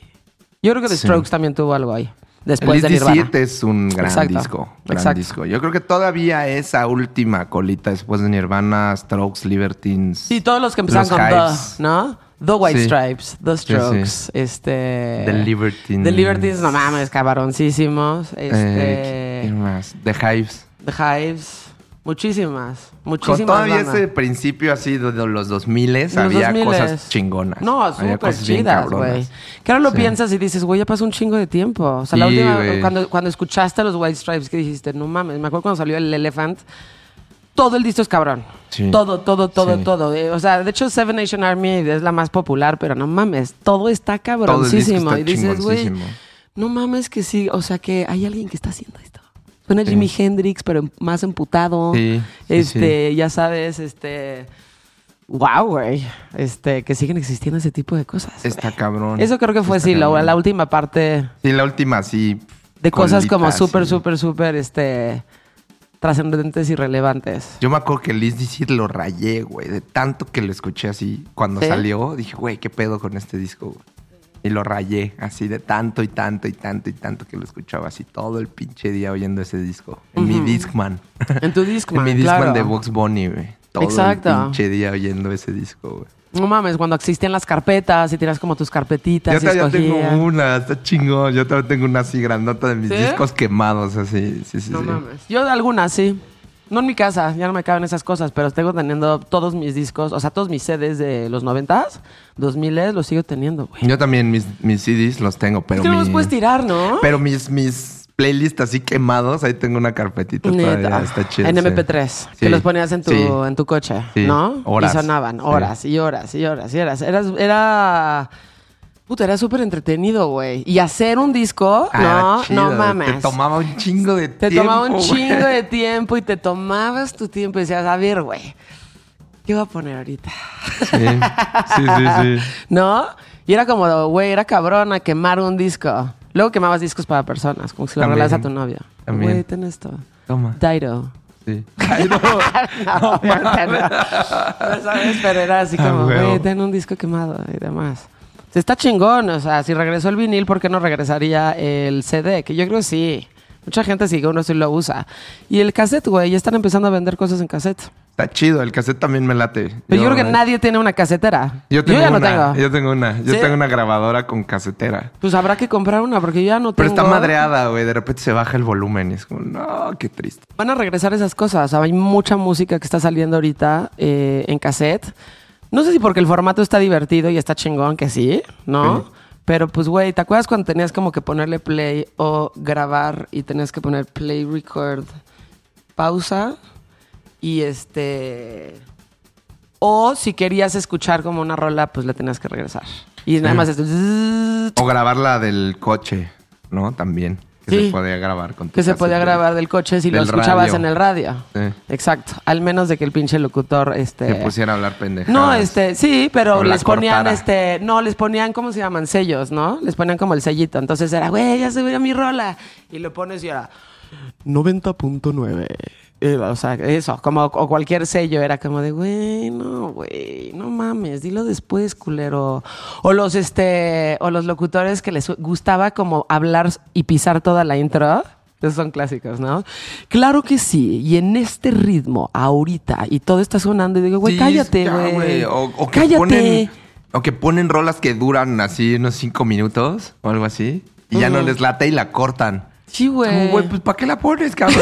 Yo creo que The Sí. Strokes también tuvo algo ahí. El Después de Nirvana. 7 es un gran Exacto, disco. Gran exacto. disco. Yo creo que todavía esa última colita después de Nirvana, Strokes, Libertines. Sí, todos los que empezaron Los con Hives. The, ¿no? The White Sí. Stripes, The Strokes, sí. este... The Libertines. The Libertines, no mames, cabroncísimos. Eh, Este... ¿Quién más? The Hives. The Hives. Muchísimas, Con muchísimas. todavía banda. ese principio así de, los 2000 En los había 2000s. cosas chingonas. No, súper chidas, güey. Que ahora lo Sí. piensas y dices, güey, ya pasó un chingo de tiempo. O sea, la última, cuando, cuando escuchaste a los White Stripes, que dijiste, no mames, me acuerdo cuando salió el Elephant, todo el disco es cabrón. Sí. Todo, todo, todo, todo. Eh, O sea, de hecho, Seven Nation Army es la más popular, pero no mames, todo está Todo el disco cabroncísimo. está y dices, güey, no mames que sí, o sea, que hay alguien que está haciendo Suena Jimi Hendrix, pero más emputado. Sí, sí, este, ya sabes, este. Wow, güey. Este, que siguen existiendo ese tipo de cosas. Está cabrón. Eso creo que fue, Está sí, la, última parte Sí, la última sí. de cosas como súper, sí. súper, súper, este. trascendentes y relevantes. Yo me acuerdo que Liz DC lo rayé, güey. De tanto que lo escuché así. Cuando ¿Sí? salió, dije, güey, ¿qué pedo con este disco, güey? Y lo rayé así de tanto y tanto y tanto y tanto que lo escuchaba así todo el pinche día oyendo ese disco. En mi Discman. En tu Discman, en mi Discman claro. de Vox Bunny, güey. Todo Exacto. el pinche día oyendo ese disco, güey. No mames, cuando existían las carpetas y tiras como tus carpetitas Yo todavía tengo una, está chingón. Yo todavía tengo una así grandota de mis ¿Sí? discos quemados, así. Sí, sí, No sí. mames. Yo algunas, sí. No en mi casa, ya no me caben esas cosas, pero tengo teniendo todos mis discos, o sea, todos mis CDs de los 90s, 2000 los sigo teniendo, güey. Yo también mis, mis CDs los tengo, pero es que no los puedes tirar, ¿no? Pero mis, mis playlists así quemados, ahí tengo una carpetita todavía. Está chido. En sí. MP3, que los ponías en tu, sí. en tu coche, ¿no? horas. Y sonaban horas y horas y horas y horas. Era, era, puta, era súper entretenido, güey. Y hacer un disco, Ah, no, chido. no mames. Te tomaba un chingo de Te tiempo. tomaba un güey. chingo de tiempo y te tomabas tu tiempo y decías, a ver, güey, ¿qué voy a poner ahorita? Sí, sí, sí. sí. ¿No? Y era como, güey, era cabrón a quemar un disco. Luego quemabas discos para personas, como si lo regalas a tu novio. También. Güey, ten esto. Toma. Dido. Sí. no, neta, no. No sabes, pero era así Ah, como, güey, ten un disco quemado y demás. Está chingón, o sea, si regresó el vinil, ¿por qué no regresaría el CD? Que yo creo que sí. Mucha gente sigue uno sí lo usa. Y el cassette, güey, ya están empezando a vender cosas en cassette. Está chido, el cassette también me late. Pero yo, creo que nadie tiene una casetera. Yo, tengo ya no una, tengo. Yo tengo una. Yo ¿Sí? tengo una grabadora con casetera. Pues habrá que comprar una porque yo ya no Pero tengo. está madreada, güey. De repente se baja el volumen y es como, no, qué triste. Van a regresar esas cosas. Hay mucha música que está saliendo ahorita eh, en cassette. No sé si porque el formato está divertido y está chingón, que sí, ¿no? Sí. Pero pues, güey, ¿te acuerdas cuando tenías como que ponerle play o grabar y tenías que poner play, record, pausa? Y este... O si querías escuchar como una rola, pues le tenías que regresar. Y nada más... es- O grabar la del coche, ¿no? También. Que Sí. se podía grabar con tu Que se podía grabar del coche si lo escuchabas radio. en el radio. Sí. Exacto. Al menos de que el pinche locutor, este... Que pusiera a hablar pendejadas. No, este, sí, pero les ponían, cortara. este, no, les ponían, ¿cómo se llaman? Sellos, ¿no? Les ponían como el sellito. Entonces era, güey, ya se veía mi rola. Y lo pones y era 90.9. Eh, O sea, eso, como o cualquier sello era como de, güey, no, güey, no mames, dilo después, culero. O los, este, o los locutores que les gustaba como hablar y pisar toda la intro. Esos son clásicos, ¿no? Claro que sí. Y en este ritmo, ahorita, y todo está sonando, y digo, güey, Sí, cállate, güey. O, o que cállate. ponen, o que ponen rolas que duran así unos cinco minutos o algo así. Y ya no les late y la cortan. Sí, güey. güey, pues ¿para qué la pones, cabrón?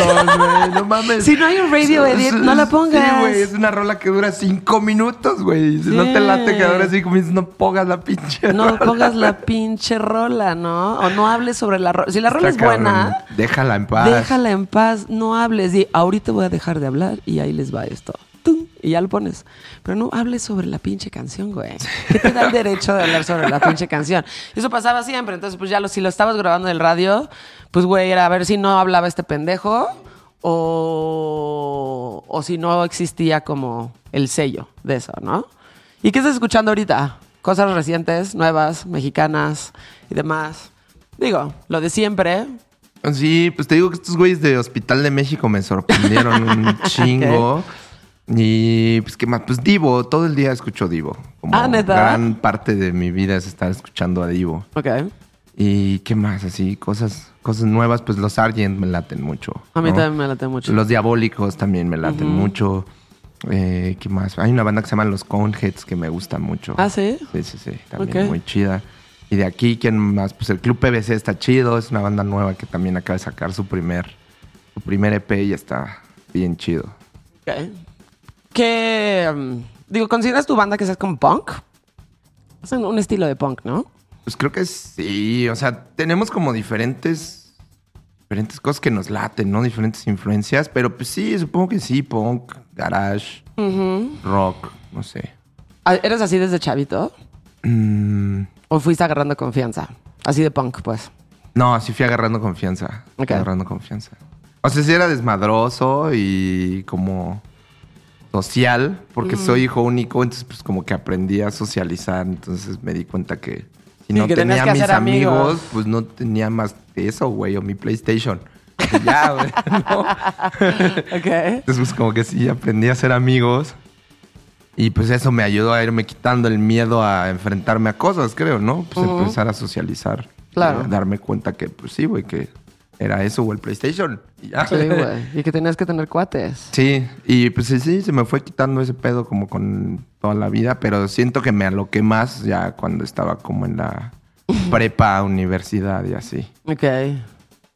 No mames. Si no hay un radio edit, no la pongas. Sí, güey, es una rola que dura cinco minutos, güey. Si no te late que dura cinco minutos, no pongas la pinche No rola, pongas la pinche rola, ¿no? O no hables sobre la rola. Si la rola es cabrón. buena, Déjala en paz. déjala en paz, no hables. Di, ahorita voy a dejar de hablar y ahí les va esto. Y ya lo pones. Pero no hables sobre la pinche canción, güey. ¿Qué te da el derecho de hablar sobre la pinche canción? Eso pasaba siempre. Entonces, pues ya lo, si lo estabas grabando en el radio, pues, güey, era a ver si no hablaba este pendejo o, o si no existía como el sello de eso, ¿no? ¿Y qué estás escuchando ahorita? Cosas recientes, nuevas, mexicanas y demás. Digo, lo de siempre. Sí, pues te digo que estos güeyes de Hospital de México me sorprendieron un chingo. Y pues qué más, pues Divo, todo el día escucho Divo. Como Ah, ¿neta? Gran parte de mi vida es estar escuchando a Divo. Ok. Y qué más, así, cosas, cosas nuevas, pues los Argent me laten mucho. A mí ¿no? también me late mucho. Los Diabólicos también me laten mucho. Eh, ¿Qué más? Hay una banda que se llama Los Coneheads que me gusta mucho. ¿Ah, sí? Sí, sí, sí. También muy chida. Y de aquí, ¿quién más? Pues el Club PBC está chido. Es una banda nueva que también acaba de sacar su primer, su primer EP y está bien chido. Ok. ¿Qué. mm, digo, ¿consideras tu banda que sea como punk? Es un, estilo de punk, ¿no? Pues creo que sí. O sea, tenemos como diferentes, diferentes cosas que nos laten, ¿no? Diferentes influencias. Pero pues sí, supongo que sí. Punk, garage, rock, no sé. Ah, ¿Eres así desde chavito? Mm, ¿O fuiste agarrando confianza? Así de punk, pues. No, sí fui agarrando confianza. Ok. Agarrando confianza. O sea, sí era desmadroso y como social, porque soy hijo único, entonces pues como que aprendí a socializar, entonces me di cuenta que si no que tenía mis amigos. amigos, pues no tenía más de eso, güey, o mi PlayStation. Y ya, güey, ¿no? Ok. Entonces pues como que sí aprendí a hacer amigos y pues eso me ayudó a irme quitando el miedo a enfrentarme a cosas, creo, ¿no? Pues empezar a socializar. Claro. Y a darme cuenta que pues sí, güey, que era eso o el PlayStation. Y ya. Sí, güey. Y que tenías que tener cuates. Sí, y pues sí, sí, se me fue quitando ese pedo como con toda la vida, pero siento que me aloqué más ya cuando estaba como en la prepa, universidad y así. Ok.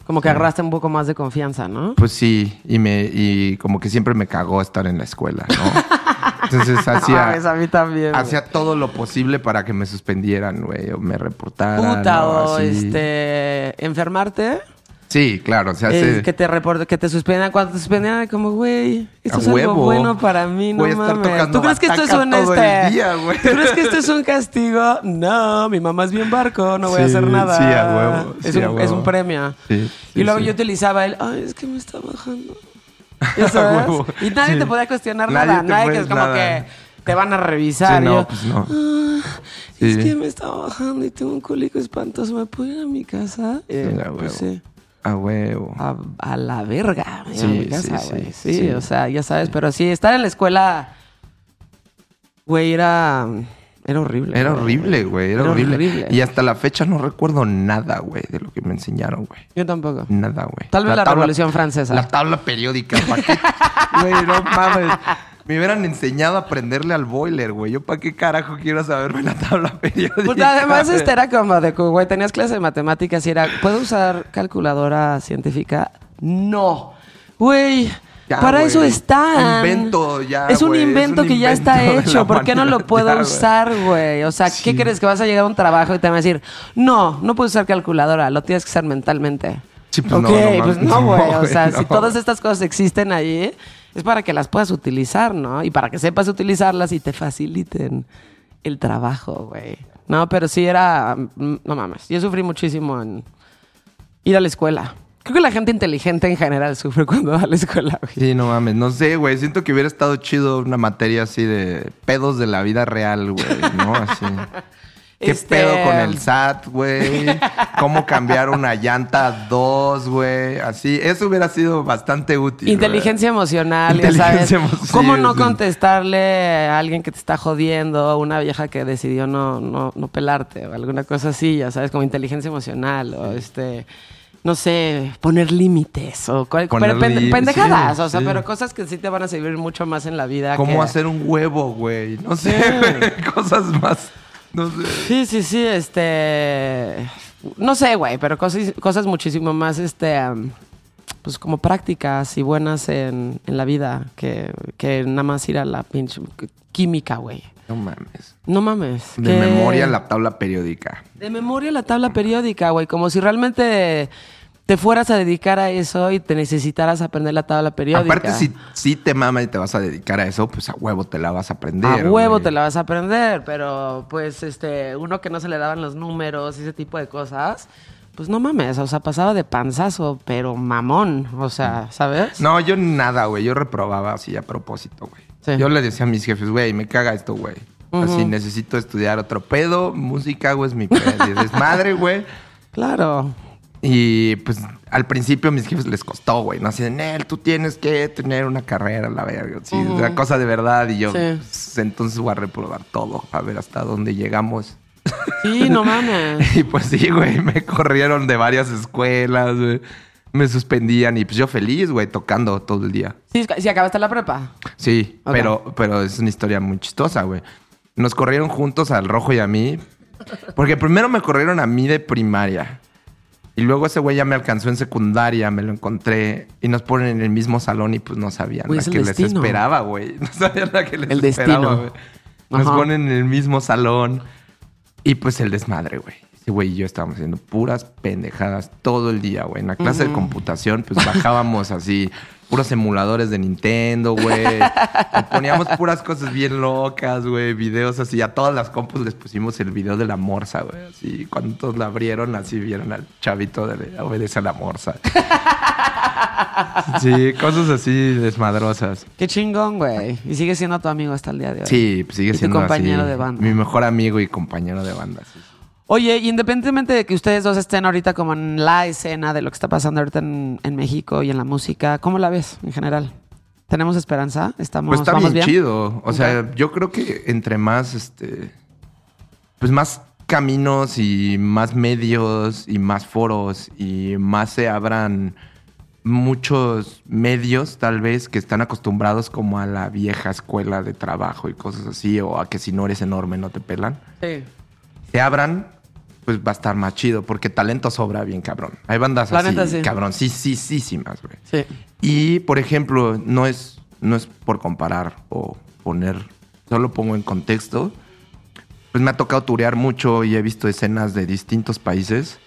Como que agarraste un poco más de confianza, ¿no? Pues sí, y me y como que siempre me cagó estar en la escuela, ¿no? Entonces hacía a mí también. hacía todo lo posible para que me suspendieran, güey, o me reportaran. Puta, o o así. este. Enfermarte. Sí, claro, se eh, hace que te reporte, que te suspendían. Cuando te suspendían, era como, güey, esto A es algo bueno para mí, no mames. ¿Tú crees que esto es un este? día. ¿Tú crees que esto es un castigo? No, mi mamá es bien barco, no voy a hacer nada. sí, a huevo, Es, un, a huevo. es un premio. Sí, y luego yo utilizaba el, ay, es que me está bajando. ¿Ya sabes? huevo. Y nadie te podía cuestionar Nadie nada. Nadie que es como nada. que te van a revisar. Sí, no, yo, pues no. "Ah, es que me está bajando y tengo un cólico espantoso. ¿Me puedo ir a mi casa? Eh, pues sí. A huevo. A, a la verga. Sí, a mi sí, casa, sí, güey. Sí, sí. o sea, ya sabes, pero sí, estar en la escuela, güey, era, era horrible. Era horrible, güey. Era, Era horrible. horrible. Y hasta la fecha no recuerdo nada, güey, de lo que me enseñaron, güey. Yo tampoco. Nada, güey. Tal vez la Revolución Francesa. La tabla periódica. Güey, no mames. Me hubieran enseñado a aprenderle al boiler, güey. Yo para qué carajo quiero saberme la tabla periódica. Pues además este era como de güey, tenías clase de matemáticas y era, ¿puedo usar calculadora científica? No. Güey, Ya, para güey. eso está. Invento ya, Es un es invento un que ya está hecho. ¿Por qué no lo puedo ya, usar, güey? O sea, ¿qué crees? Que vas a llegar a un trabajo y te van a decir, no, no puedes usar calculadora, lo tienes que usar mentalmente. Sí, pues ok, no, no pues no, no, güey. o sea, si todas estas cosas existen ahí, es para que las puedas utilizar, ¿no? Y para que sepas utilizarlas y te faciliten el trabajo, güey. No, pero sí era. mm, No mames. Yo sufrí muchísimo en ir a la escuela. Creo que la gente inteligente en general sufre cuando va a la escuela, güey. Sí, no mames. No sé, güey. Siento que hubiera estado chido una materia así de pedos de la vida real, güey. ¿No? Así. ¿Qué Este- pedo con el SAT, güey? ¿Cómo cambiar una llanta a dos, güey? Así. Eso hubiera sido bastante útil. Inteligencia emocional, ya sabes. ¿Cómo sí, no sí. contestarle a alguien que te está jodiendo, una vieja que decidió no, no, no pelarte o alguna cosa así, ya sabes, como inteligencia emocional o este, no sé, poner límites o cual- Poner pero pende- pendejadas, sí, o sea, sí. pero cosas que sí te van a servir mucho más en la vida. ¿Cómo que- hacer un huevo, güey? No sé, güey. Cosas más. No sé. Sí, sí, sí, este. No sé, güey, pero cosas, cosas muchísimo más, este. pues como prácticas y buenas en, en la vida que, que nada más ir a la pinche química, güey. No mames. No mames. De que- memoria la tabla periódica. De memoria la tabla periódica, güey. Como si realmente te fueras a dedicar a eso y te necesitaras aprender la tabla periódica. Aparte, si, si te mama y te vas a dedicar a eso, pues a huevo te la vas a aprender. A huevo güey. te la vas a aprender, pero pues este, uno que no se le daban los números y ese tipo de cosas, pues no mames, o sea, pasaba de panzazo, pero mamón, o sea, ¿sabes? No, yo nada, güey. Yo reprobaba así a propósito, güey. Sí. Yo le decía a mis jefes, güey, me caga esto, güey. Así necesito estudiar otro pedo, música, güey, es mi pedo. Y desmadre, güey. Claro. Y pues al principio a mis jefes les costó, güey. No así de, Nel, tú tienes que tener una carrera, la verga. Sí, una cosa de verdad. Y yo, Sí. pues, entonces voy a reprobar todo, a ver hasta dónde llegamos. Sí, no mames. Y pues sí, güey, me corrieron de varias escuelas, güey. Me suspendían y pues yo feliz, güey, tocando todo el día. Sí, si acabaste la prepa. Sí, pero, pero es una historia muy chistosa, güey. Nos corrieron juntos al rojo y a mí. Porque primero me corrieron a mí de primaria. Y luego ese güey ya me alcanzó en secundaria, me lo encontré. Y nos ponen en el mismo salón y pues no sabían Güey, la es que les esperaba, güey. No sabían la que les El esperaba, güey. Nos Ajá. ponen en el mismo salón. Y pues el desmadre, güey. Ese güey y yo estábamos haciendo puras pendejadas todo el día, güey. En la clase de computación, pues bajábamos así puros emuladores de Nintendo, güey. Poníamos puras cosas bien locas, güey. Videos así. A todas las compus les pusimos el video de la morsa, güey. Así, cuando todos la abrieron, así vieron al chavito de obedece a la morsa. Sí, cosas así desmadrosas. Qué chingón, güey. Y sigue siendo tu amigo hasta el día de hoy. Sí, sigue Y tu siendo compañero así, de banda. Mi mejor amigo y compañero de banda. sí. Oye, y independientemente de que ustedes dos estén ahorita como en la escena de lo que está pasando ahorita en, en México y en la música, ¿cómo la ves en general? ¿Tenemos esperanza? ¿Estamos, Pues está vamos bien, bien? chido. O sea, yo creo que entre más, este, pues más caminos y más medios y más foros y más se abran muchos medios tal vez que están acostumbrados como a la vieja escuela de trabajo y cosas así o a que si no eres enorme no te pelan. Sí. Se abran, pues va a estar más chido porque talento sobra bien cabrón. Hay bandas La así, neta, sí. cabrón, sí, sí, sí, sí, más, güey. Sí. Y, por ejemplo, no es, no es por comparar o poner, solo pongo en contexto. Pues me ha tocado turear mucho y he visto escenas de distintos países.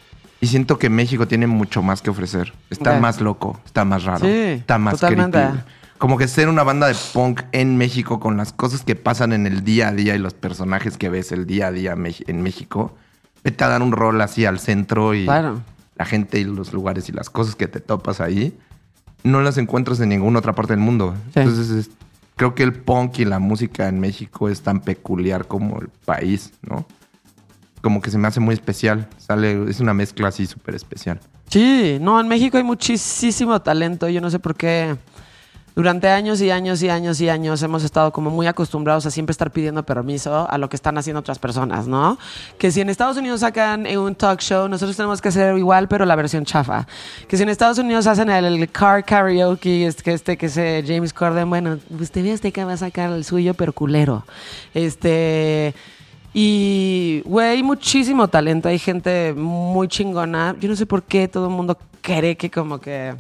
Y siento que México tiene mucho más que ofrecer. Está más loco, está más raro, Sí, está más totalmente. creepy. Como que ser una banda de punk en México con las cosas que pasan en el día a día y los personajes que ves el día a día en México. Vete a dar un rol así al centro y Claro. la gente y los lugares y las cosas que te topas ahí no las encuentras en ninguna otra parte del mundo. Sí. Entonces, es- creo que el punk y la música en México es tan peculiar como el país, ¿no? Como que se me hace muy especial. Sale, es una mezcla así súper especial. Sí, no, en México hay muchísimo talento. Yo no sé por qué durante años y años y años y años hemos estado como muy acostumbrados a siempre estar pidiendo permiso a lo que están haciendo otras personas, ¿no? Que si en Estados Unidos sacan un talk show, nosotros tenemos que hacer igual, pero la versión chafa. Que si en Estados Unidos hacen el, car karaoke, este que es James Corden, bueno, usted ve este que va a sacar el suyo, pero culero. Este. Y, güey, hay muchísimo talento, hay gente muy chingona. Yo no sé por qué todo el mundo cree que como que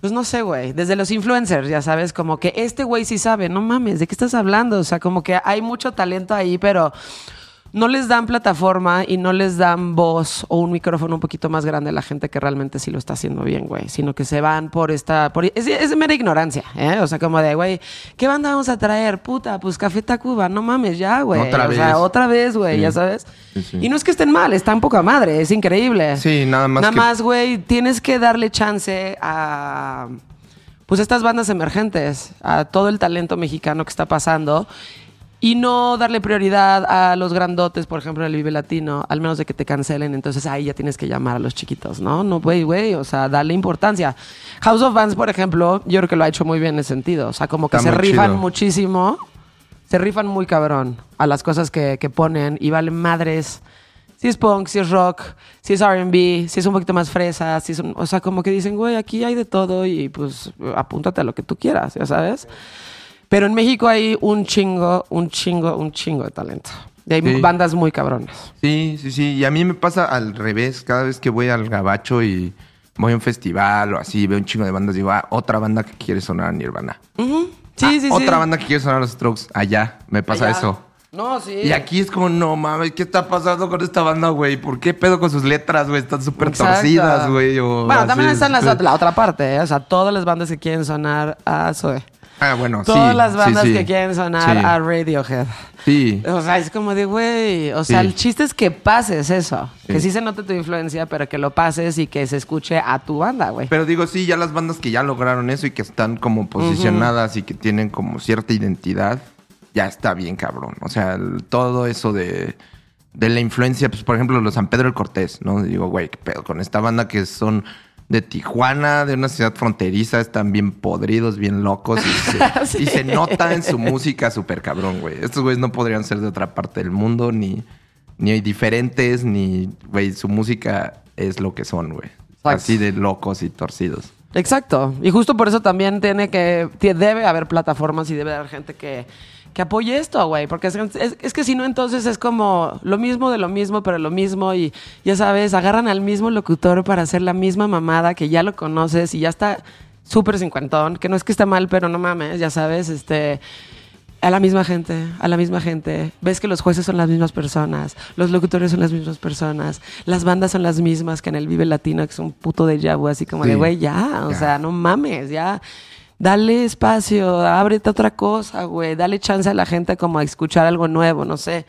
pues no sé, güey. Desde los influencers, ya sabes, como que este güey sí sabe. No mames, ¿de qué estás hablando? O sea, como que hay mucho talento ahí, pero no les dan plataforma y no les dan voz o un micrófono un poquito más grande a la gente que realmente sí lo está haciendo bien, güey. Sino que se van por esta. Por, es, es mera ignorancia, ¿eh? O sea, como de, güey, ¿qué banda vamos a traer? Puta, pues Café Tacuba, no mames, ya, güey. Otra o vez. sea, otra vez, güey, ya sabes. Y no es que estén mal, están poca madre, es increíble. Sí, nada más Nada que- más, güey, tienes que darle chance a. Pues estas bandas emergentes, a todo el talento mexicano que está pasando. Y no darle prioridad a los grandotes, por ejemplo, en el Vive Latino, al menos de que te cancelen. Entonces ahí ya tienes que llamar a los chiquitos, ¿no? No, güey, güey, o sea, darle importancia. House of Bands, por ejemplo, yo creo que lo ha hecho muy bien en ese sentido. O sea, como que Está se rifan chido. muchísimo, se rifan muy cabrón a las cosas que, que ponen y valen madres. Si es punk, si es rock, si es RB, si es un poquito más fresa, si es un- o sea, como que dicen, güey, aquí hay de todo y pues apúntate a lo que tú quieras, ya sabes. Pero en México hay un chingo, un chingo, un chingo de talento. Y hay Sí. bandas muy cabronas. Sí, sí, sí. Y a mí me pasa al revés. Cada vez que voy al gabacho y voy a un festival o así, veo un chingo de bandas, digo, ah, otra banda que quiere sonar a Nirvana. Ujú. Sí, Ah, sí, sí. Otra banda que quiere sonar a los Strokes. Allá, me pasa Allá. eso. No, sí. Y aquí es como, no mames, ¿qué está pasando con esta banda, güey? ¿Por qué pedo con sus letras, güey? Están súper torcidas, güey. Bueno, también están las, este- la otra parte, ¿eh? O sea, todas las bandas que quieren sonar a Zoe. Ah, bueno, sí. Todas las sí, bandas sí. que quieren sonar Sí. a Radiohead. Sí. O sea, es como de, güey. O sea, Sí. el chiste es que pases eso. Sí. Que sí se note tu influencia, pero que lo pases y que se escuche a tu banda, güey. Pero digo, sí, ya las bandas que ya lograron eso y que están como posicionadas y que tienen como cierta identidad, ya está bien cabrón. O sea, el- todo eso de, de la influencia, pues por ejemplo, los San Pedro del Cortés, ¿no? Digo, güey, qué pedo con esta banda que son de Tijuana, de una ciudad fronteriza, están bien podridos, bien locos y se, Sí. y se nota en su música súper cabrón, güey. Estos güeyes no podrían ser de otra parte del mundo, ni, ni diferentes, ni, güey, su música es lo que son, güey. Así de locos y torcidos. Exacto. Y justo por eso también tiene que, debe haber plataformas y debe haber gente que, que apoye esto, güey. Porque es, es- es que si no, entonces es como lo mismo de lo mismo, pero lo mismo. Y ya sabes, agarran al mismo locutor para hacer la misma mamada que ya lo conoces y ya está súper cincuentón. Que no es que esté mal, pero no mames, ya sabes, este. A la misma gente, a la misma gente. Ves que los jueces son las mismas personas, los locutores son las mismas personas, las bandas son las mismas que en el Vive Latino, que es un puto de vu, así como Sí. de, güey, ya, o Ya. sea, no mames, ya. Dale espacio, ábrete a otra cosa, güey. Dale chance a la gente como a escuchar algo nuevo, no sé.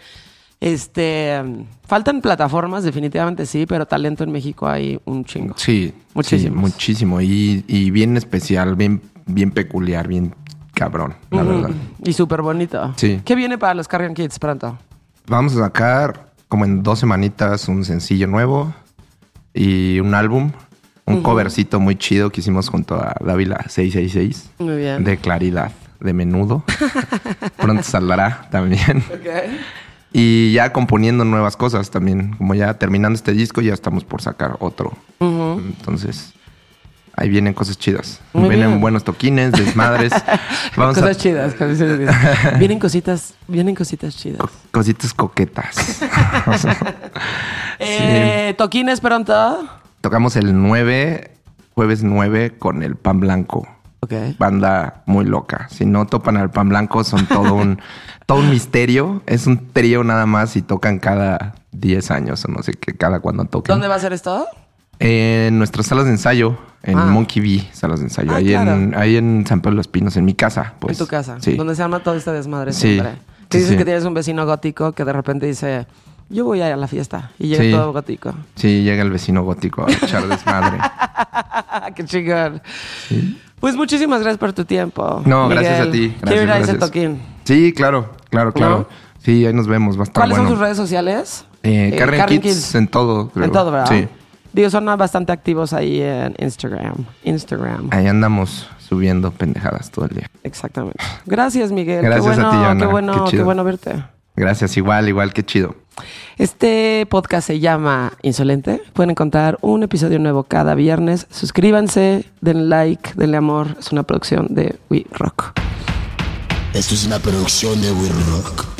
Este, faltan plataformas, definitivamente sí, pero talento en México hay un chingo. Sí, Muchísimos. sí, muchísimo. Y, y bien especial, bien, bien peculiar, bien cabrón, la verdad. Y súper bonito. Sí. ¿Qué viene para los Carrion Kids pronto? Vamos a sacar como en dos semanitas un sencillo nuevo y un álbum. Un covercito muy chido que hicimos junto a Dávila 666 Muy bien. de Claridad, de Menudo. Pronto saldrá también. Ok. Y ya componiendo nuevas cosas también. Como ya terminando este disco, ya estamos por sacar otro. Entonces, ahí vienen cosas chidas. Muy vienen bien. buenos toquines, desmadres. Vamos cosas a chidas. vienen cositas, vienen cositas chidas. cositas coquetas. Eh, Toquines pronto. Tocamos el 9, jueves 9 con el Pan Blanco. Ok. Banda muy loca. Si no topan al Pan Blanco, son todo un, todo un misterio. Es un trío nada más y tocan cada 10 años o no sé qué, cada cuando toquen. ¿Dónde va a ser esto? En nuestras salas de ensayo, en Ah. Monkey Bee, salas de ensayo. Ah, ahí, claro. en, ahí en San Pedro de los Pinos, en mi casa. Pues. en tu casa. Sí. Donde se arma todo este desmadre Sí. siempre. Sí, dices sí. que tienes un vecino gótico que de repente dice, yo voy a ir a la fiesta. Y llega Sí. todo gótico. Sí, llega el vecino gótico a echar desmadre. Qué chingón. Pues muchísimas gracias por tu tiempo. No, gracias a ti. Quiero Gracias, ir a ese toquín. Sí, claro, claro, claro. ¿No? Sí, ahí nos vemos, va a estar ¿Cuáles bueno. son sus redes sociales? Eh, Eh, Karen Karen Kids, Kids. en todo, creo. En todo, ¿verdad? Sí. Digo, son bastante activos ahí en Instagram. Instagram. Ahí andamos subiendo pendejadas todo el día. Exactamente. Gracias, Miguel. Gracias qué bueno, a ti, Ana. Qué bueno, Qué bueno verte. Gracias, igual, igual, qué chido. Este podcast se llama Insolente. Pueden encontrar un episodio nuevo cada viernes. Suscríbanse, denle like, denle amor. Es una producción de We Rock. Esto es una producción de We Rock.